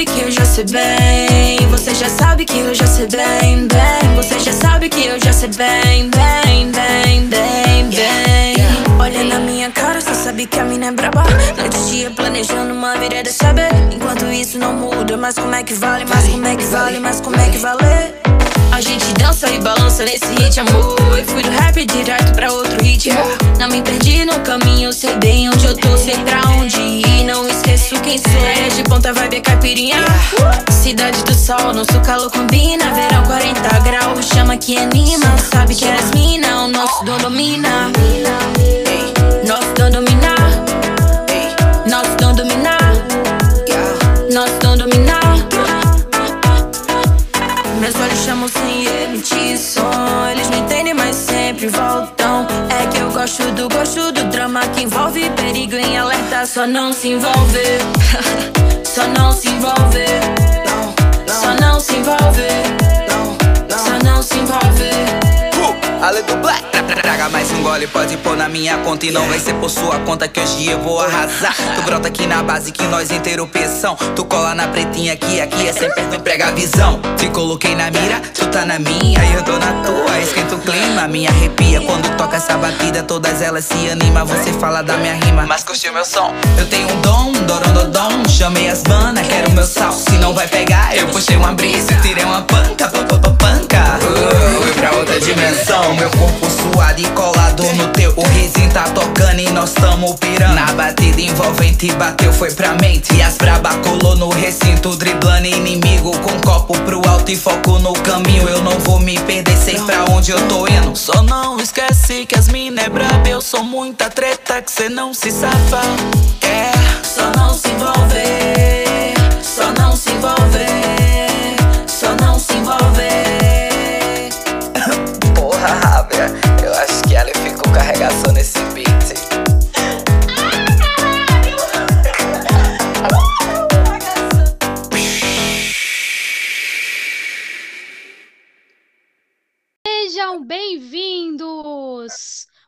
sabe que eu já sei bem. Você já sabe que eu já sei bem, bem. Você já sabe que eu já sei bem, bem, bem, bem, bem. Olha na minha cara, só sabe que a mina é braba. Noite e dia planejando uma virada, sabe? Enquanto isso não muda, mas como é que vale? Mas como é que vale? Mas como é que vale? A gente dança e balança nesse hit, amor. Fui do rap direto pra outro ritmo. Não me perdi no caminho, sei bem onde eu tô, sei pra onde ir. Não esqueço quem sou. É de ponta vai ver caipirinha. Cidade do sol, nosso calor combina. Verão 40 graus, chama que anima. Sabe que as mina, o nosso dom domina. Nosso dom domina. Eles não entendem, mas sempre voltam. É que eu gosto do gosto do drama que envolve perigo em alerta. Só não se envolver. Só não se envolver. Só não se envolver. Só não se envolver. Ale do Black. Traga mais um gole, pode pôr na minha conta E não vai ser por sua conta que hoje eu vou arrasar. Tu brota aqui na base que nós inteiro peção. Tu cola na pretinha aqui, aqui é sempre tu emprega a visão. Te coloquei na mira, tu tá na minha E eu tô na tua, esquenta o clima Me arrepia quando toca essa batida. Todas elas se animam, você fala da minha rima. Mas curtiu meu som. Eu tenho um dom, dorondodom Chamei as manas, quero meu sal. Se não vai pegar, eu puxei uma brisa Tirei uma panca, pa, pa, pa, panca. Uh, Fui pra outra dimensão Meu corpo suado e colado no teu O resin tá tocando e nós tamo pirando Na batida envolvente bateu foi pra mente E as braba colou no recinto Driblando inimigo com copo pro alto E foco no caminho Eu não vou me perder, sei pra onde eu tô indo Só não esquece que as mina é braba Eu sou muita treta que cê não se safa É, Só não se envolver. Só não se envolver. Só não se envolver.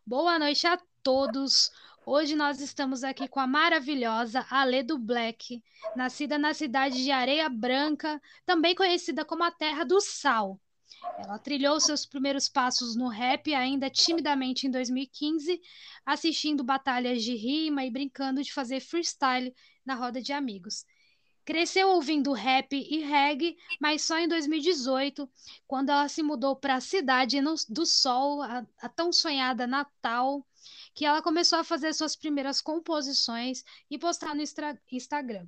Boa noite a todos. Hoje nós estamos aqui com a maravilhosa Ale do Black, nascida na cidade de Areia Branca, também conhecida como a Terra do Sal. Ela trilhou seus primeiros passos no rap ainda timidamente em 2015, assistindo batalhas de rima e brincando de fazer freestyle na roda de amigos. Cresceu ouvindo rap e reggae, mas só em 2018, quando ela se mudou para a cidade do sol, a, a tão sonhada Natal, que ela começou a fazer suas primeiras composições e postar no Instagram.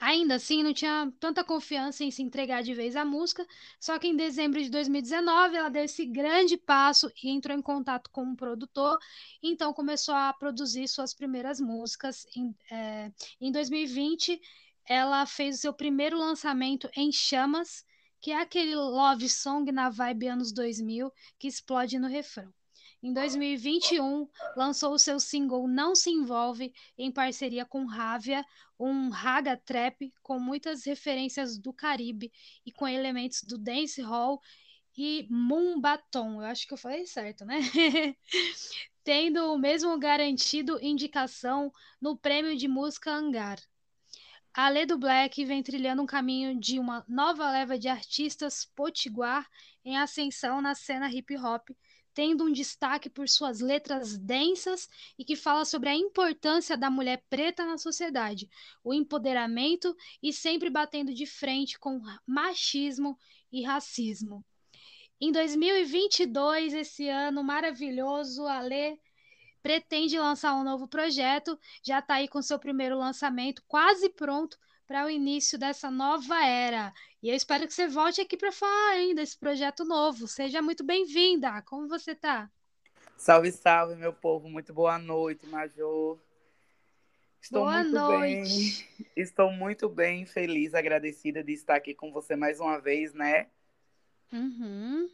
Ainda assim, não tinha tanta confiança em se entregar de vez à música, só que em dezembro de 2019 ela deu esse grande passo e entrou em contato com um produtor, então começou a produzir suas primeiras músicas. Em, eh, em 2020, ela fez o seu primeiro lançamento em Chamas, que é aquele love song na vibe anos 2000 que explode no refrão. Em 2021, lançou o seu single Não Se Envolve em parceria com Rávia, um raga trap com muitas referências do Caribe e com elementos do dancehall e Mumbaton. Eu acho que eu falei certo, né? Tendo o mesmo garantido indicação no Prêmio de Música Hangar. A Lê do Black vem trilhando um caminho de uma nova leva de artistas potiguar em ascensão na cena hip hop, tendo um destaque por suas letras densas e que fala sobre a importância da mulher preta na sociedade, o empoderamento e sempre batendo de frente com machismo e racismo. Em 2022, esse ano maravilhoso, a Lê pretende lançar um novo projeto, já está aí com seu primeiro lançamento quase pronto para o início dessa nova era. E eu espero que você volte aqui para falar ainda desse projeto novo. Seja muito bem-vinda. Como você tá? Salve, salve, meu povo. Muito boa noite, Major. Estou Boa muito noite. bem. Estou muito bem, feliz, agradecida de estar aqui com você mais uma vez, né? Uhum.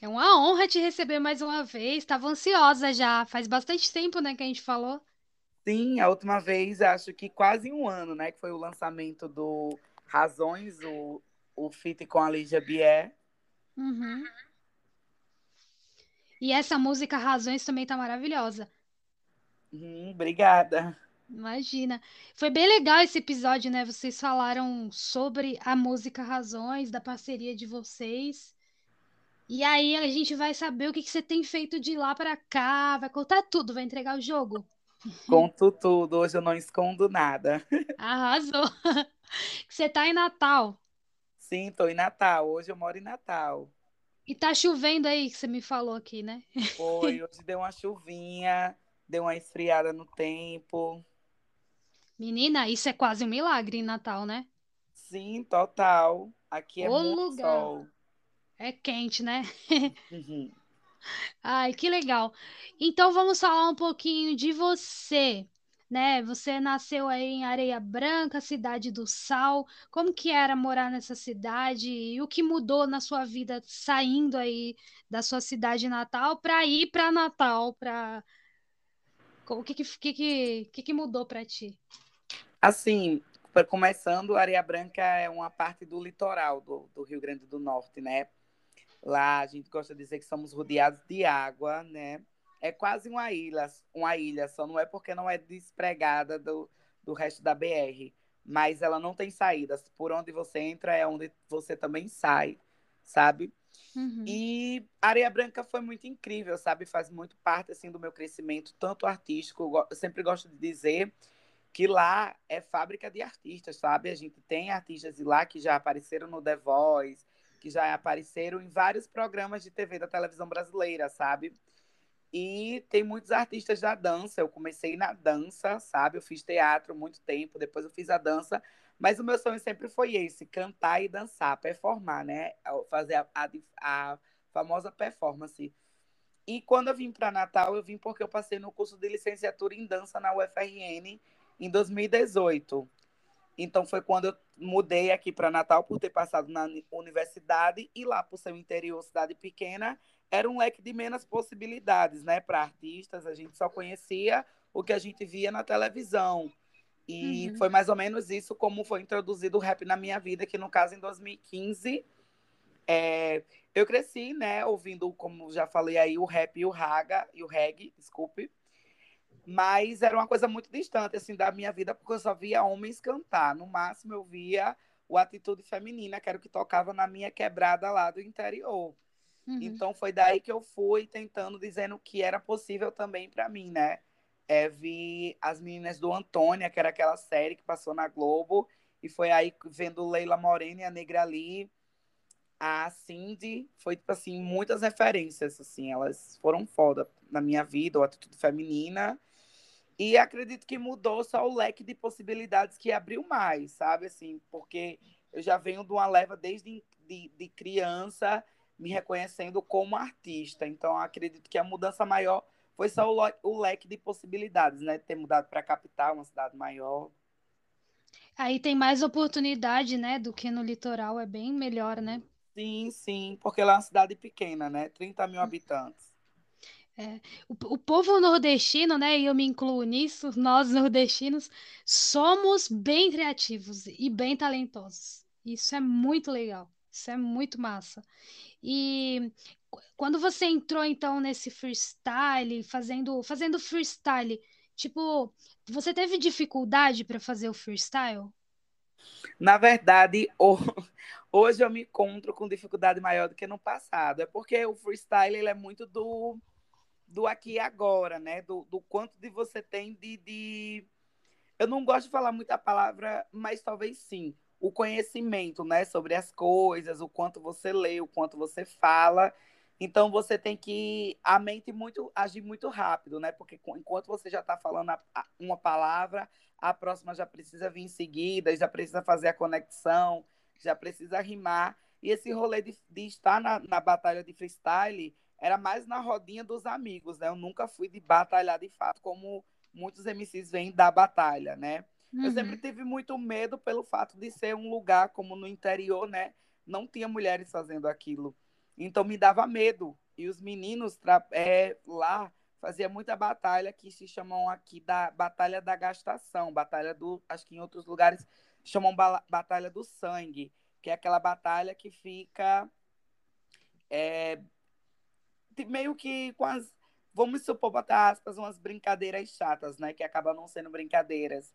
É uma honra te receber mais uma vez. Estava ansiosa já. Faz bastante tempo, né, que a gente falou. Sim, a última vez, acho que quase um ano, né? Que foi o lançamento do Razões, o, o feat com a Lígia Bier. Uhum. E essa música Razões também tá maravilhosa. Hum, obrigada. Imagina. Foi bem legal esse episódio, né? Vocês falaram sobre a música Razões, da parceria de vocês. E aí a gente vai saber o que, que você tem feito de lá para cá, vai contar tudo, vai entregar o jogo. Conto tudo, hoje eu não escondo nada. Arrasou. Você tá em Natal. Sim, tô em Natal. Hoje eu moro em Natal. E tá chovendo aí, que você me falou aqui, né? Foi, hoje deu uma chuvinha, deu uma esfriada no tempo. Menina, isso é quase um milagre em Natal, né? Sim, total. Aqui é O muito lugar. sol. É quente, né? Uhum. Ai, que legal. Então vamos falar um pouquinho de você, né? Você nasceu aí em Areia Branca, cidade do Sal. Como que era morar nessa cidade e o que mudou na sua vida saindo aí da sua cidade natal para ir para Natal, para o que que, que, que, que mudou para ti? Assim, começando, Areia Branca é uma parte do litoral do, do Rio Grande do Norte, né? Lá a gente gosta de dizer que somos rodeados de água, né? É quase uma ilha, uma ilha, só não é porque não é despregada do, do resto da BR. Mas ela não tem saídas. Por onde você entra é onde você também sai, sabe? Uhum. E Areia Branca foi muito incrível, sabe? Faz muito parte assim do meu crescimento, tanto artístico. Eu sempre gosto de dizer que lá é fábrica de artistas, sabe? A gente tem artistas de lá que já apareceram no The Voice, que já apareceram em vários programas de TV da televisão brasileira, sabe? E tem muitos artistas da dança. Eu comecei na dança, sabe? Eu fiz teatro muito tempo, depois eu fiz a dança. Mas o meu sonho sempre foi esse: cantar e dançar, performar, né? Fazer a, a, a famosa performance. E quando eu vim para Natal, eu vim porque eu passei no curso de licenciatura em dança na UFRN em 2018. Então foi quando eu mudei aqui para Natal por ter passado na uni- universidade e lá por ser um interior, cidade pequena, era um leque de menos possibilidades, né, para artistas. A gente só conhecia o que a gente via na televisão. E Uhum. foi mais ou menos isso como foi introduzido o rap na minha vida, que no caso em 2015 é, eu cresci, né, ouvindo, como já falei aí, o rap e o raga, e o reggae, desculpe. Mas era uma coisa muito distante, assim, da minha vida, porque eu só via homens cantar. No máximo, eu via o Atitude Feminina, que era o que tocava na minha quebrada lá do interior. Uhum. Então, foi daí que eu fui tentando, dizendo que era possível também para mim, né? É, vi as meninas do Antônia, que era aquela série que passou na Globo, e foi aí vendo Leila Morena e a Negra Lee, a Cindy, foi, tipo assim, muitas referências, assim, elas foram foda na minha vida, o Atitude Feminina, e acredito que mudou só o leque de possibilidades que abriu mais, sabe, assim, porque eu já venho de uma leva desde de, de criança me reconhecendo como artista, então acredito que a mudança maior foi só o, o leque de possibilidades, né, ter mudado para a capital, uma cidade maior. Aí tem mais oportunidade, né, do que no litoral, é bem melhor, né? Sim, sim, porque lá é uma cidade pequena, né, 30 mil habitantes. O, o povo nordestino, né, e eu me incluo nisso, nós nordestinos somos bem criativos e bem talentosos. Isso é muito legal, isso é muito massa. E qu- quando você entrou então nesse freestyle, fazendo fazendo freestyle, tipo, você teve dificuldade para fazer o freestyle? Na verdade, ho- hoje eu me encontro com dificuldade maior do que no passado. É porque o freestyle ele é muito do, do aqui e agora, né? Do, do quanto de você tem de, de. Eu não gosto de falar muita palavra, mas talvez sim. O conhecimento, né? Sobre as coisas, o quanto você lê, o quanto você fala. Então você tem que a mente muito agir muito rápido, né? Porque enquanto você já está falando a- a- uma palavra, a próxima já precisa vir em seguida, já precisa fazer a conexão, já precisa rimar. E esse rolê de, de estar na, na batalha de freestyle era mais na rodinha dos amigos, né? Eu nunca fui de batalhar de fato, como muitos MCs vêm da batalha, né? Eu sempre Uhum. tive muito medo pelo fato de ser um lugar como no interior, né? Não tinha mulheres fazendo aquilo. Então me dava medo. E os meninos é, lá fazia muita batalha que se chamam aqui da Batalha da Gastação, batalha do, acho que em outros lugares chamam Batalha do Sangue, que é aquela batalha que fica é, meio que com as vamos supor, botar aspas, umas brincadeiras chatas, né? Que acabam não sendo brincadeiras.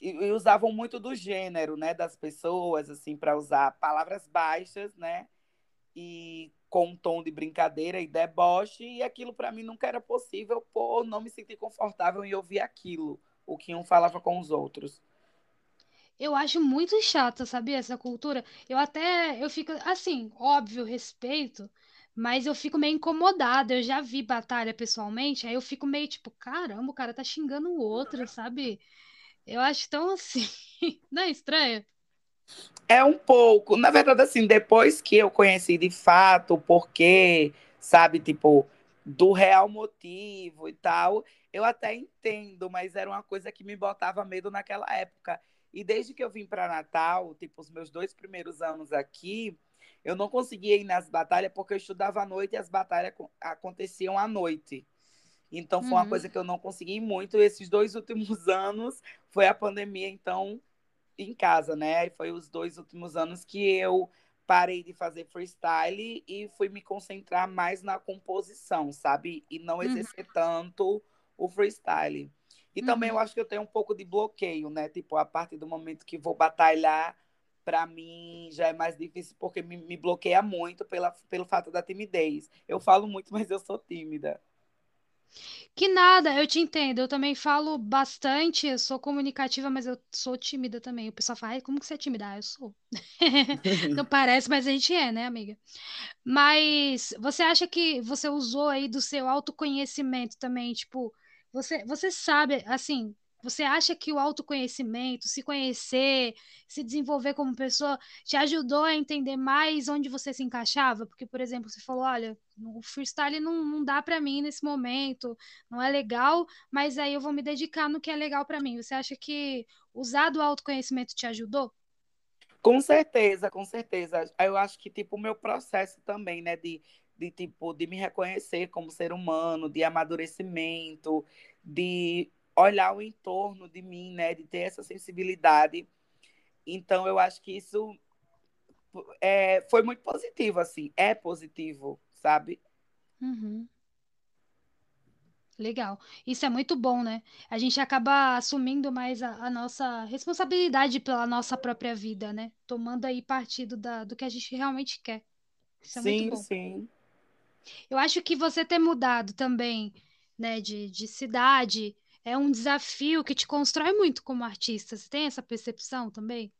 E, e usavam muito do gênero, né? Das pessoas, assim, para usar palavras baixas, né? E com um tom de brincadeira e deboche, e aquilo para mim nunca era possível por não me sentir confortável em ouvir aquilo, o que um falava com os outros. Eu acho muito chata, sabia, essa cultura. Eu até, eu fico, assim, óbvio, respeito, mas eu fico meio incomodada. Eu já vi batalha pessoalmente, aí eu fico meio tipo, caramba, o cara tá xingando o outro, sabe? Eu acho tão assim. Não é estranho? É um pouco. Na verdade, assim, depois que eu conheci de fato o porquê, sabe, tipo, do real motivo e tal, eu até entendo, mas era uma coisa que me botava medo naquela época. E desde que eu vim para Natal, tipo, os meus dois primeiros anos aqui, eu não conseguia ir nas batalhas porque eu estudava à noite e as batalhas aconteciam à noite. Então foi uhum. uma coisa que eu não consegui muito. Esses dois últimos anos foi a pandemia, então, em casa, né? E foi os dois últimos anos que eu parei de fazer freestyle e fui me concentrar mais na composição, sabe? E não uhum. exercer uhum. tanto o freestyle. E uhum. também eu acho que eu tenho um pouco de bloqueio, né? Tipo, a partir do momento que vou batalhar, para mim já é mais difícil porque me, me, bloqueia muito pela, pelo fato da timidez. Eu falo muito, mas eu sou tímida. Que nada, eu te entendo. Eu também falo bastante, eu sou comunicativa, mas eu sou tímida também. O pessoal fala, como que você é tímida? Ah, eu sou. Não parece, mas a gente é, né, amiga? Mas você acha que você usou aí do seu autoconhecimento também, tipo, você, você sabe, assim, você acha que o autoconhecimento, se conhecer, se desenvolver como pessoa, te ajudou a entender mais onde você se encaixava? Porque, por exemplo, você falou: olha, o freestyle não, não dá para mim nesse momento, não é legal, mas aí eu vou me dedicar no que é legal para mim. Você acha que usar do autoconhecimento te ajudou? Com certeza, com certeza. Eu acho que, tipo, o meu processo também, né, de de tipo de me reconhecer como ser humano, de amadurecimento, de olhar o entorno de mim, né, de ter essa sensibilidade. Então eu acho que isso é, foi muito positivo, assim, é positivo, sabe? Uhum. Legal. Isso é muito bom, né? A gente acaba assumindo mais a, a, nossa responsabilidade pela nossa própria vida, né? Tomando aí partido da, do que a gente realmente quer. Isso é sim, muito bom. sim. Eu acho que você ter mudado também, né, de, de cidade é um desafio que te constrói muito como artista. Você tem essa percepção também?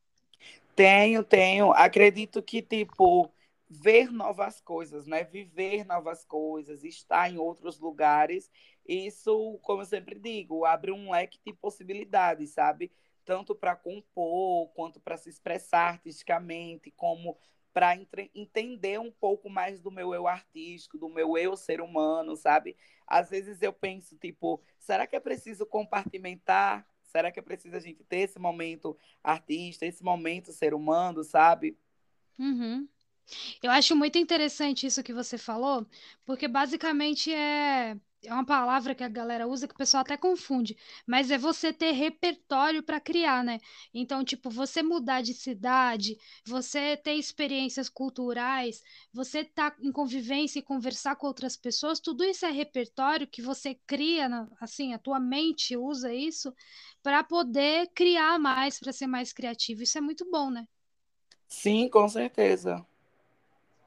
Tenho, tenho. Acredito que, tipo, ver novas coisas, né? Viver novas coisas, estar em outros lugares, isso, como eu sempre digo, abre um leque de possibilidades, sabe? Tanto para compor, quanto para se expressar artisticamente, como para entender um pouco mais do meu eu artístico, do meu eu ser humano, sabe? Às vezes eu penso, tipo, será que é preciso compartimentar? Será que é preciso a gente ter esse momento artista, esse momento ser humano, sabe? Uhum. Eu acho muito interessante isso que você falou, porque basicamente é é uma palavra que a galera usa que o pessoal até confunde, mas é você ter repertório para criar, né? Então, tipo, você mudar de cidade, você ter experiências culturais, você estar tá em convivência e conversar com outras pessoas, tudo isso é repertório que você cria, assim, a tua mente usa isso para poder criar mais, para ser mais criativo. Isso é muito bom, né? Sim, com certeza.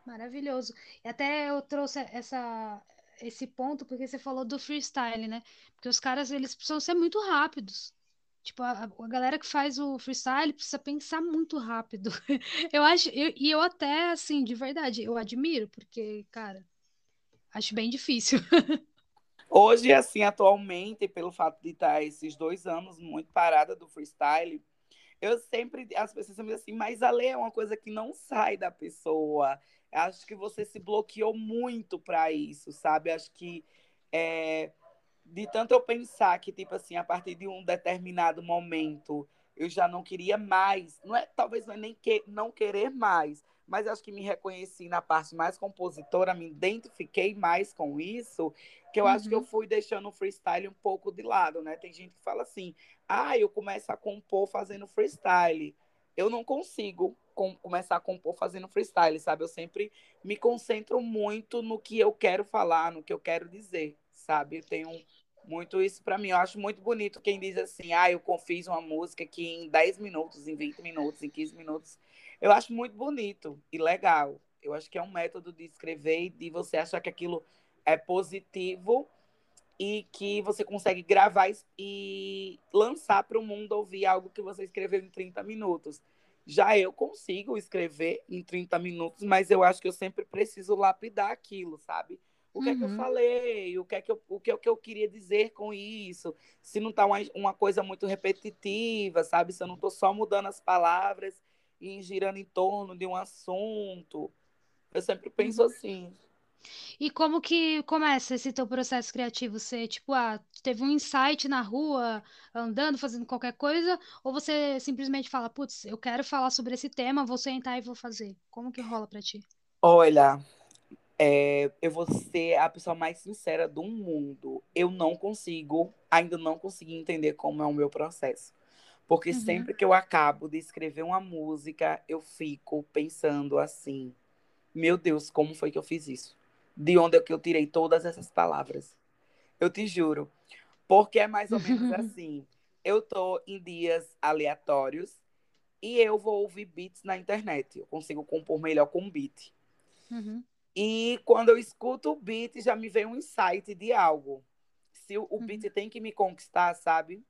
Maravilhoso. E até eu trouxe essa esse ponto porque você falou do freestyle, né? Porque os caras, eles precisam ser muito rápidos. Tipo, a, a galera que faz o freestyle precisa pensar muito rápido. eu acho, eu, e eu até, assim, de verdade, eu admiro, porque, cara, acho bem difícil. Hoje, assim, atualmente, pelo fato de estar esses dois anos muito parada do freestyle, eu sempre, as pessoas me dizem assim, mas a lei é uma coisa que não sai da pessoa. Acho que você se bloqueou muito para isso, sabe? Acho que é, de tanto eu pensar que, tipo assim, a partir de um determinado momento eu já não queria mais, não é, talvez não é nem que, não querer mais, mas acho que me reconheci na parte mais compositora, me identifiquei mais com isso, que eu uhum. acho que eu uhum. fui deixando o freestyle um pouco de lado, né? Tem gente que fala assim, ah, eu começo a compor fazendo freestyle. Eu não consigo, com, começar a compor fazendo freestyle, sabe? Eu sempre me concentro muito no que eu quero falar, no que eu quero dizer, sabe? Eu tenho muito isso para mim. Eu acho muito bonito quem diz assim: ah, eu fiz uma música que em 10 minutos, em 20 minutos, em 15 minutos. Eu acho muito bonito e legal. Eu acho que é um método de escrever e de você achar que aquilo é positivo e que você consegue gravar e lançar para o mundo ouvir algo que você escreveu em 30 minutos. Já eu consigo escrever em 30 minutos, mas eu acho que eu sempre preciso lapidar aquilo, sabe? O que uhum. é que eu uhum. falei? O que é que eu, o que é que eu queria dizer com isso? Se não está uma, uma coisa muito repetitiva, sabe? Se eu não estou só mudando as palavras e girando em torno de um assunto. Eu sempre penso uhum. assim. E como que começa esse teu processo criativo? Você, tipo, ah, teve um insight na rua, andando, fazendo qualquer coisa, ou você simplesmente fala, putz, eu quero falar sobre esse tema, vou sentar e vou fazer? Como que rola pra ti? Olha, é, eu vou ser a pessoa mais sincera do mundo. Eu não consigo, ainda não consegui entender como é o meu processo. Porque uhum. sempre que eu acabo de escrever uma música, eu fico pensando assim: meu Deus, como foi que eu fiz isso? De onde é que eu tirei todas essas palavras? Eu te juro. Porque é mais ou menos assim: eu tô em dias aleatórios e eu vou ouvir beats na internet. Eu consigo compor melhor com beat. Uhum. E quando eu escuto o beat, já me vem um insight de algo. Se o, o beat uhum. tem que me conquistar, sabe?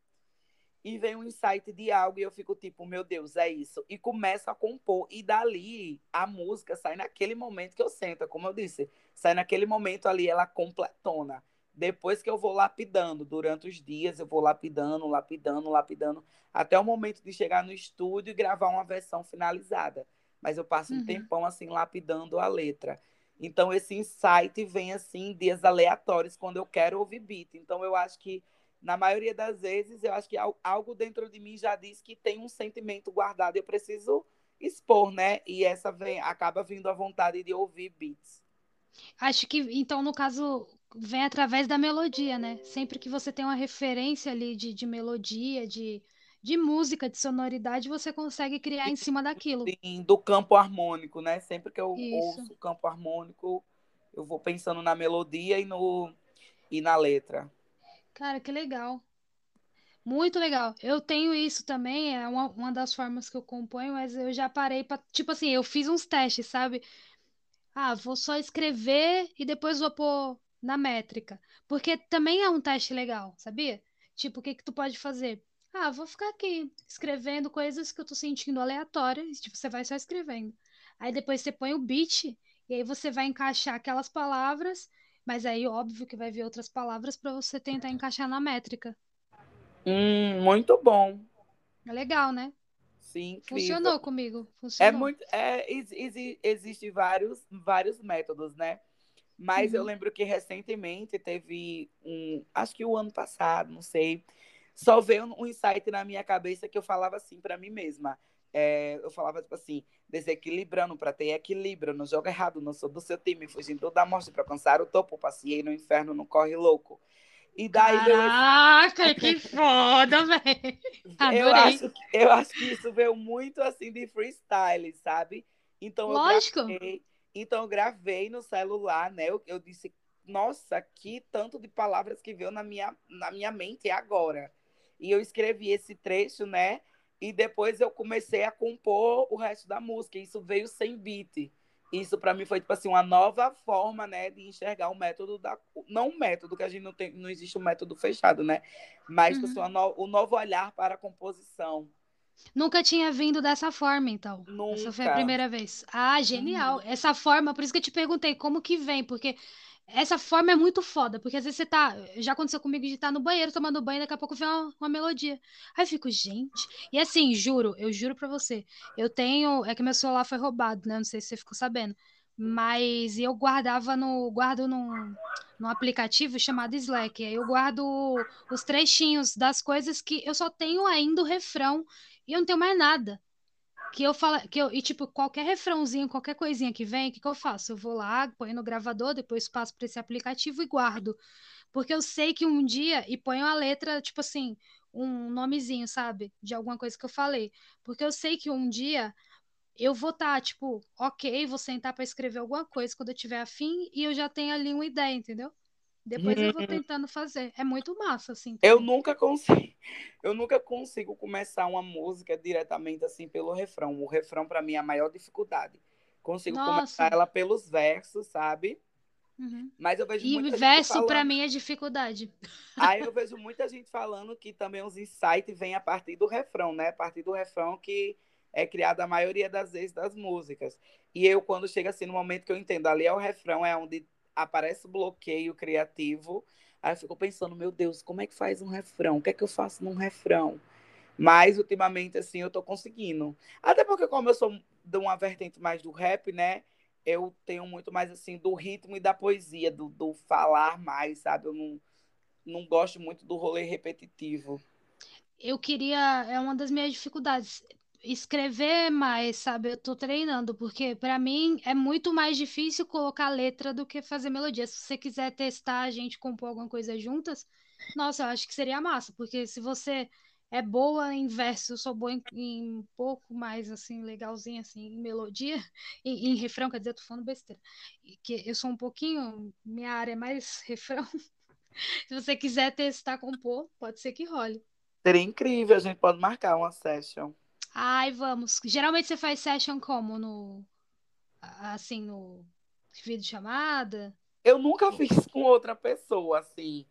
E vem um insight de algo e eu fico tipo, meu Deus, é isso. E começo a compor. E dali a música sai naquele momento que eu sento, como eu disse, sai naquele momento ali, ela completona. Depois que eu vou lapidando, durante os dias, eu vou lapidando, lapidando, lapidando, até o momento de chegar no estúdio e gravar uma versão finalizada. Mas eu passo uhum. um tempão assim, lapidando a letra. Então, esse insight vem assim, em dias aleatórios, quando eu quero ouvir beat. Então, eu acho que na maioria das vezes, eu acho que algo dentro de mim já diz que tem um sentimento guardado. Eu preciso expor, né? E essa vem, acaba vindo a vontade de ouvir beats. Acho que, então, no caso, vem através da melodia, né? Sempre que você tem uma referência ali de, de melodia, de, de música, de sonoridade, você consegue criar em cima daquilo. Sim, do campo harmônico, né? Sempre que eu Isso. ouço o campo harmônico, eu vou pensando na melodia e, no, e na letra. Cara, que legal. Muito legal. Eu tenho isso também, é uma, uma das formas que eu componho, mas eu já parei para, tipo assim, eu fiz uns testes, sabe? Ah, vou só escrever e depois vou pôr na métrica. Porque também é um teste legal, sabia? Tipo, o que que tu pode fazer? Ah, vou ficar aqui escrevendo coisas que eu tô sentindo aleatórias, tipo, você vai só escrevendo. Aí depois você põe o beat e aí você vai encaixar aquelas palavras mas aí, óbvio que vai vir outras palavras para você tentar encaixar na métrica. Hum, muito bom. É legal, né? Sim, incrível. Funcionou comigo. É funcionou. É muito. É, exi, existe vários, vários métodos, né? Mas uhum. eu lembro que recentemente teve um. Acho que o ano passado, não sei. Só veio um insight na minha cabeça que eu falava assim para mim mesma. É, eu falava, tipo assim, desequilibrando para ter equilíbrio, não joga errado, não sou do seu time, fugindo da morte para alcançar o topo, passei no inferno, não corre louco. E daí Caraca, veio... que foda, velho! Eu acho, eu acho que isso veio muito assim de freestyle, sabe? Então Lógico. eu gravei, então eu gravei no celular, né? Eu, eu disse, nossa, que tanto de palavras que veio na minha, na minha mente agora. E eu escrevi esse trecho, né? E depois eu comecei a compor o resto da música. Isso veio sem beat. Isso para mim foi tipo assim uma nova forma, né, de enxergar o método da não um método que a gente não tem, não existe um método fechado, né? Mas tipo assim, uhum. assim, no, o novo olhar para a composição. Nunca tinha vindo dessa forma, então. Nunca. Essa foi a primeira vez. Ah, genial. Uhum. Essa forma, por isso que eu te perguntei como que vem, porque essa forma é muito foda, porque às vezes você tá. Já aconteceu comigo de estar tá no banheiro tomando banho, daqui a pouco vem uma, uma, melodia. Aí eu fico, gente. E assim, juro, eu juro pra você. Eu tenho. É que meu celular foi roubado, né? Não sei se você ficou sabendo. Mas eu guardava no. Guardo num, num aplicativo chamado Slack. Aí eu guardo os trechinhos das coisas que eu só tenho ainda o refrão e eu não tenho mais nada que eu falo, que eu, e tipo, qualquer refrãozinho, qualquer coisinha que vem, o que, que eu faço? Eu vou lá, ponho no gravador, depois passo para esse aplicativo e guardo. Porque eu sei que um dia, e ponho a letra, tipo assim, um nomezinho, sabe? De alguma coisa que eu falei. Porque eu sei que um dia eu vou estar, tá, tipo, ok, vou sentar para escrever alguma coisa quando eu tiver afim e eu já tenho ali uma ideia, entendeu? Depois eu vou tentando fazer. É muito massa, assim. Eu também. nunca consigo, eu nunca consigo começar uma música diretamente assim pelo refrão. O refrão para mim é a maior dificuldade. Consigo Nossa. começar ela pelos versos, sabe? Uhum. Mas eu vejo E muita gente verso, falando- mim, é dificuldade. Aí eu vejo muita gente falando que também os insights vêm a partir do refrão, né? A partir do refrão que é criado a maioria das vezes das músicas. E eu, quando chega assim, no momento que eu entendo, ali é o refrão, é onde aparece o bloqueio criativo. Aí eu fico pensando, meu Deus, como é que faz um refrão? O que é que eu faço num refrão? Mas ultimamente, assim, eu tô conseguindo. Até porque, como eu sou de uma vertente mais do rap, né? Eu tenho muito mais, assim, do ritmo e da poesia, do, do falar mais, sabe? Eu não, não gosto muito do rolê repetitivo. Eu queria, é uma das minhas dificuldades, escrever mais, sabe? Eu tô treinando, porque pra mim é muito mais difícil colocar letra do que fazer melodia. Se você quiser testar a gente compor alguma coisa juntas, nossa, eu acho que seria massa, porque se você é boa em verso, eu sou boa em, em um pouco mais assim, legalzinho assim, em melodia, em, em refrão, quer dizer, eu tô falando besteira. Que eu sou um pouquinho, minha área é mais refrão. Se você quiser testar compor, pode ser que role. Seria incrível, a gente pode marcar uma session. Ai, vamos. Geralmente você faz session como? No, assim, no vídeo chamada? Eu nunca fiz com outra pessoa, assim.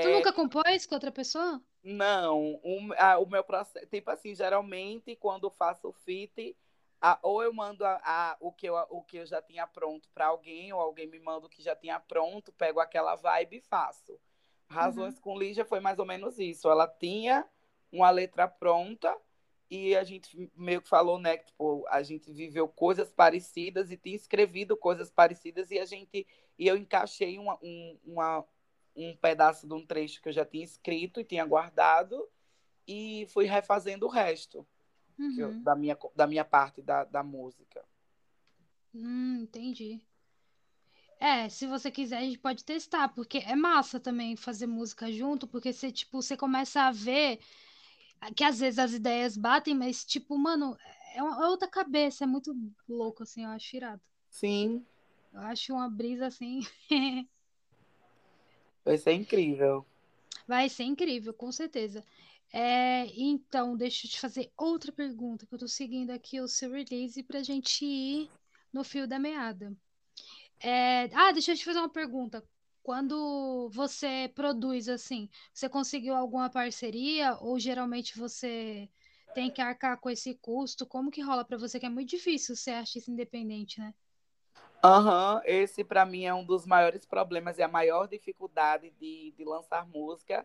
Tu É, nunca compôs com outra pessoa? Não, o, a- o meu processo, tipo assim, geralmente quando faço o fit, a- ou eu mando a, o, que eu, o que eu já tinha pronto para alguém, ou alguém me manda o que já tinha pronto, pego aquela vibe e faço. Razões com Lígia foi mais ou menos isso. Ela tinha uma letra pronta e a gente meio que falou, né, que tipo, a gente viveu coisas parecidas e tinha escrevido coisas parecidas e a gente e eu encaixei uma, um, uma, um pedaço de um trecho que eu já tinha escrito e tinha guardado e fui refazendo o resto que eu- Uhum. da, minha, da minha parte da, da música. Hum, entendi. É, se você quiser, a gente pode testar, porque é massa também fazer música junto, porque você, tipo, você começa a ver que às vezes as ideias batem, mas, tipo, mano, é uma é outra cabeça, é muito louco, assim, eu acho irado. Sim, Eu acho uma brisa, assim, vai ser incrível. vai ser incrível, com certeza. É, então, deixa eu te fazer outra pergunta, que eu tô seguindo aqui o seu release pra gente ir no fio da meada. É, ah, deixa eu te fazer uma pergunta. Quando você produz assim, você conseguiu alguma parceria ou geralmente você tem que arcar com esse custo? Como que rola pra você? Que é muito difícil ser artista independente, né? Aham, esse para mim é um dos maiores problemas e a maior dificuldade de, de lançar música.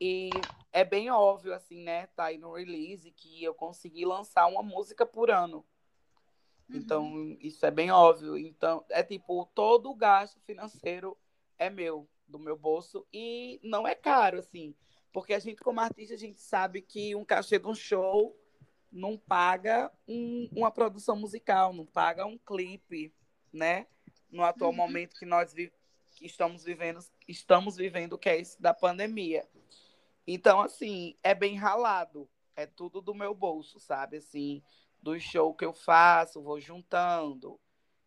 E é bem óbvio, assim, né? Tá aí no release que eu consegui lançar uma música por ano. Então, isso é bem óbvio. Então, é tipo, todo o gasto financeiro é meu, do meu bolso, e não é caro, assim. Porque a gente, como artista, a gente sabe que um cachê de um show não paga um- uma produção musical, não paga um clipe, né? No atual Uhum. momento que nós vi- que estamos vivendo, estamos vivendo, que é esse da pandemia. Então, assim, é bem ralado. É tudo do meu bolso, sabe? Assim, do show que eu faço, vou juntando.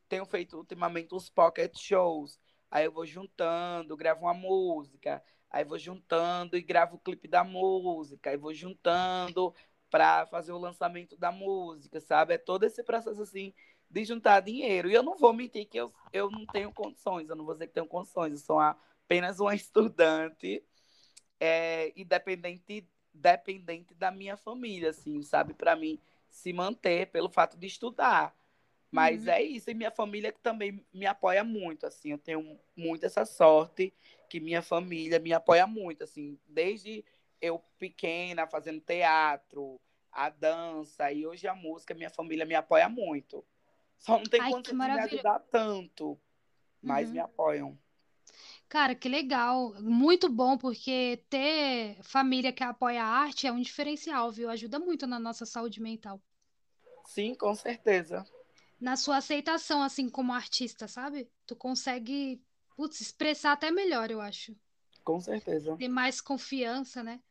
Tenho feito ultimamente uns pocket shows. Aí eu vou juntando, gravo uma música. Aí vou juntando e gravo o clipe da música. Aí vou juntando para fazer o lançamento da música, sabe? É todo esse processo assim de juntar dinheiro. E eu não vou mentir que eu, eu não tenho condições, eu não vou dizer que tenho condições, eu sou apenas uma estudante é, e dependente, dependente da minha família, assim, sabe? Para mim se manter pelo fato de estudar. Mas Uhum. é isso, e minha família que também me apoia muito, assim, eu tenho muito essa sorte que minha família me apoia muito, assim, desde eu pequena fazendo teatro, a dança e hoje a música, minha família me apoia muito. Só não tem Ai, condição de me ajudar tanto, mas Uhum. me apoiam. Cara, que legal. Muito bom, porque ter família que apoia a arte é um diferencial, viu? Ajuda muito na nossa saúde mental. Sim, com certeza. Na sua aceitação, assim, como artista, sabe? Tu consegue, putz, expressar até melhor, eu acho. Com certeza. Ter mais confiança, né?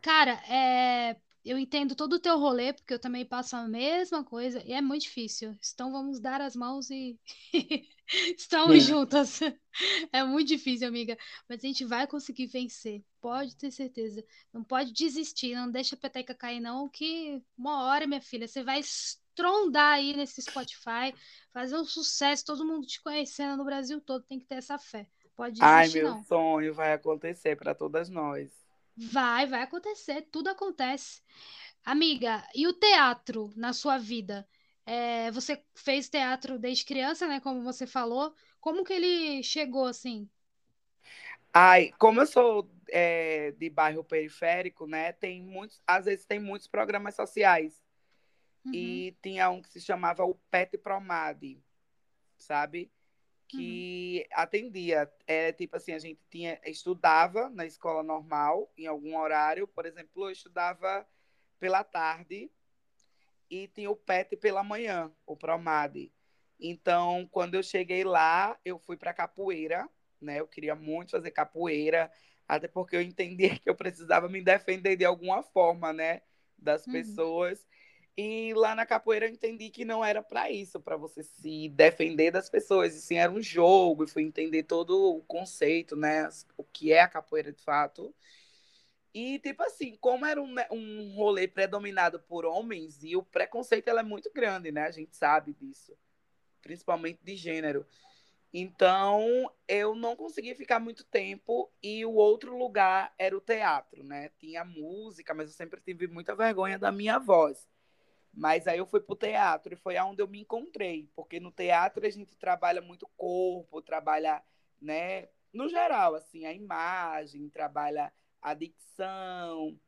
Cara, é... eu entendo todo o teu rolê, porque eu também passo a mesma coisa, e é muito difícil. Então vamos dar as mãos e estamos é. juntas. É muito difícil, amiga, mas a gente vai conseguir vencer. Pode ter certeza. Não pode desistir, não deixa a peteca cair, não, que uma hora, minha filha, você vai estrondar aí nesse Spotify, fazer um sucesso, todo mundo te conhecendo no Brasil todo, tem que ter essa fé. Pode desistir, Ai, meu não. sonho vai acontecer para todas nós. Vai, vai acontecer, tudo acontece. Amiga, e o teatro na sua vida? É, você fez teatro desde criança, né? Como você falou. Como que ele chegou assim? Ai, como eu sou é, de bairro periférico, né? Tem muitos, às vezes tem muitos programas sociais. Uhum. E tinha um que se chamava o Pet Promade, sabe? que uhum. atendia. É, tipo assim, a gente tinha, estudava na escola normal, em algum horário. Por exemplo, eu estudava pela tarde e tinha o PET pela manhã, o Promade. Então, quando eu cheguei lá, eu fui para capoeira, né? Eu queria muito fazer capoeira, até porque eu entendia que eu precisava me defender de alguma forma, né? Das uhum. pessoas. E lá na capoeira eu entendi que não era para isso, para você se defender das pessoas, e sim era um jogo, e fui entender todo o conceito, né, o que é a capoeira de fato. E tipo assim, como era um, né, um rolê predominado por homens, e o preconceito ela é muito grande, né? A gente sabe disso, principalmente de gênero. Então, eu não consegui ficar muito tempo e o outro lugar era o teatro, né? Tinha música, mas eu sempre tive muita vergonha da minha voz. Mas aí eu fui para o teatro e foi aonde eu me encontrei, porque no teatro a gente trabalha muito corpo, trabalha, né, no geral, assim, a imagem, trabalha a dicção,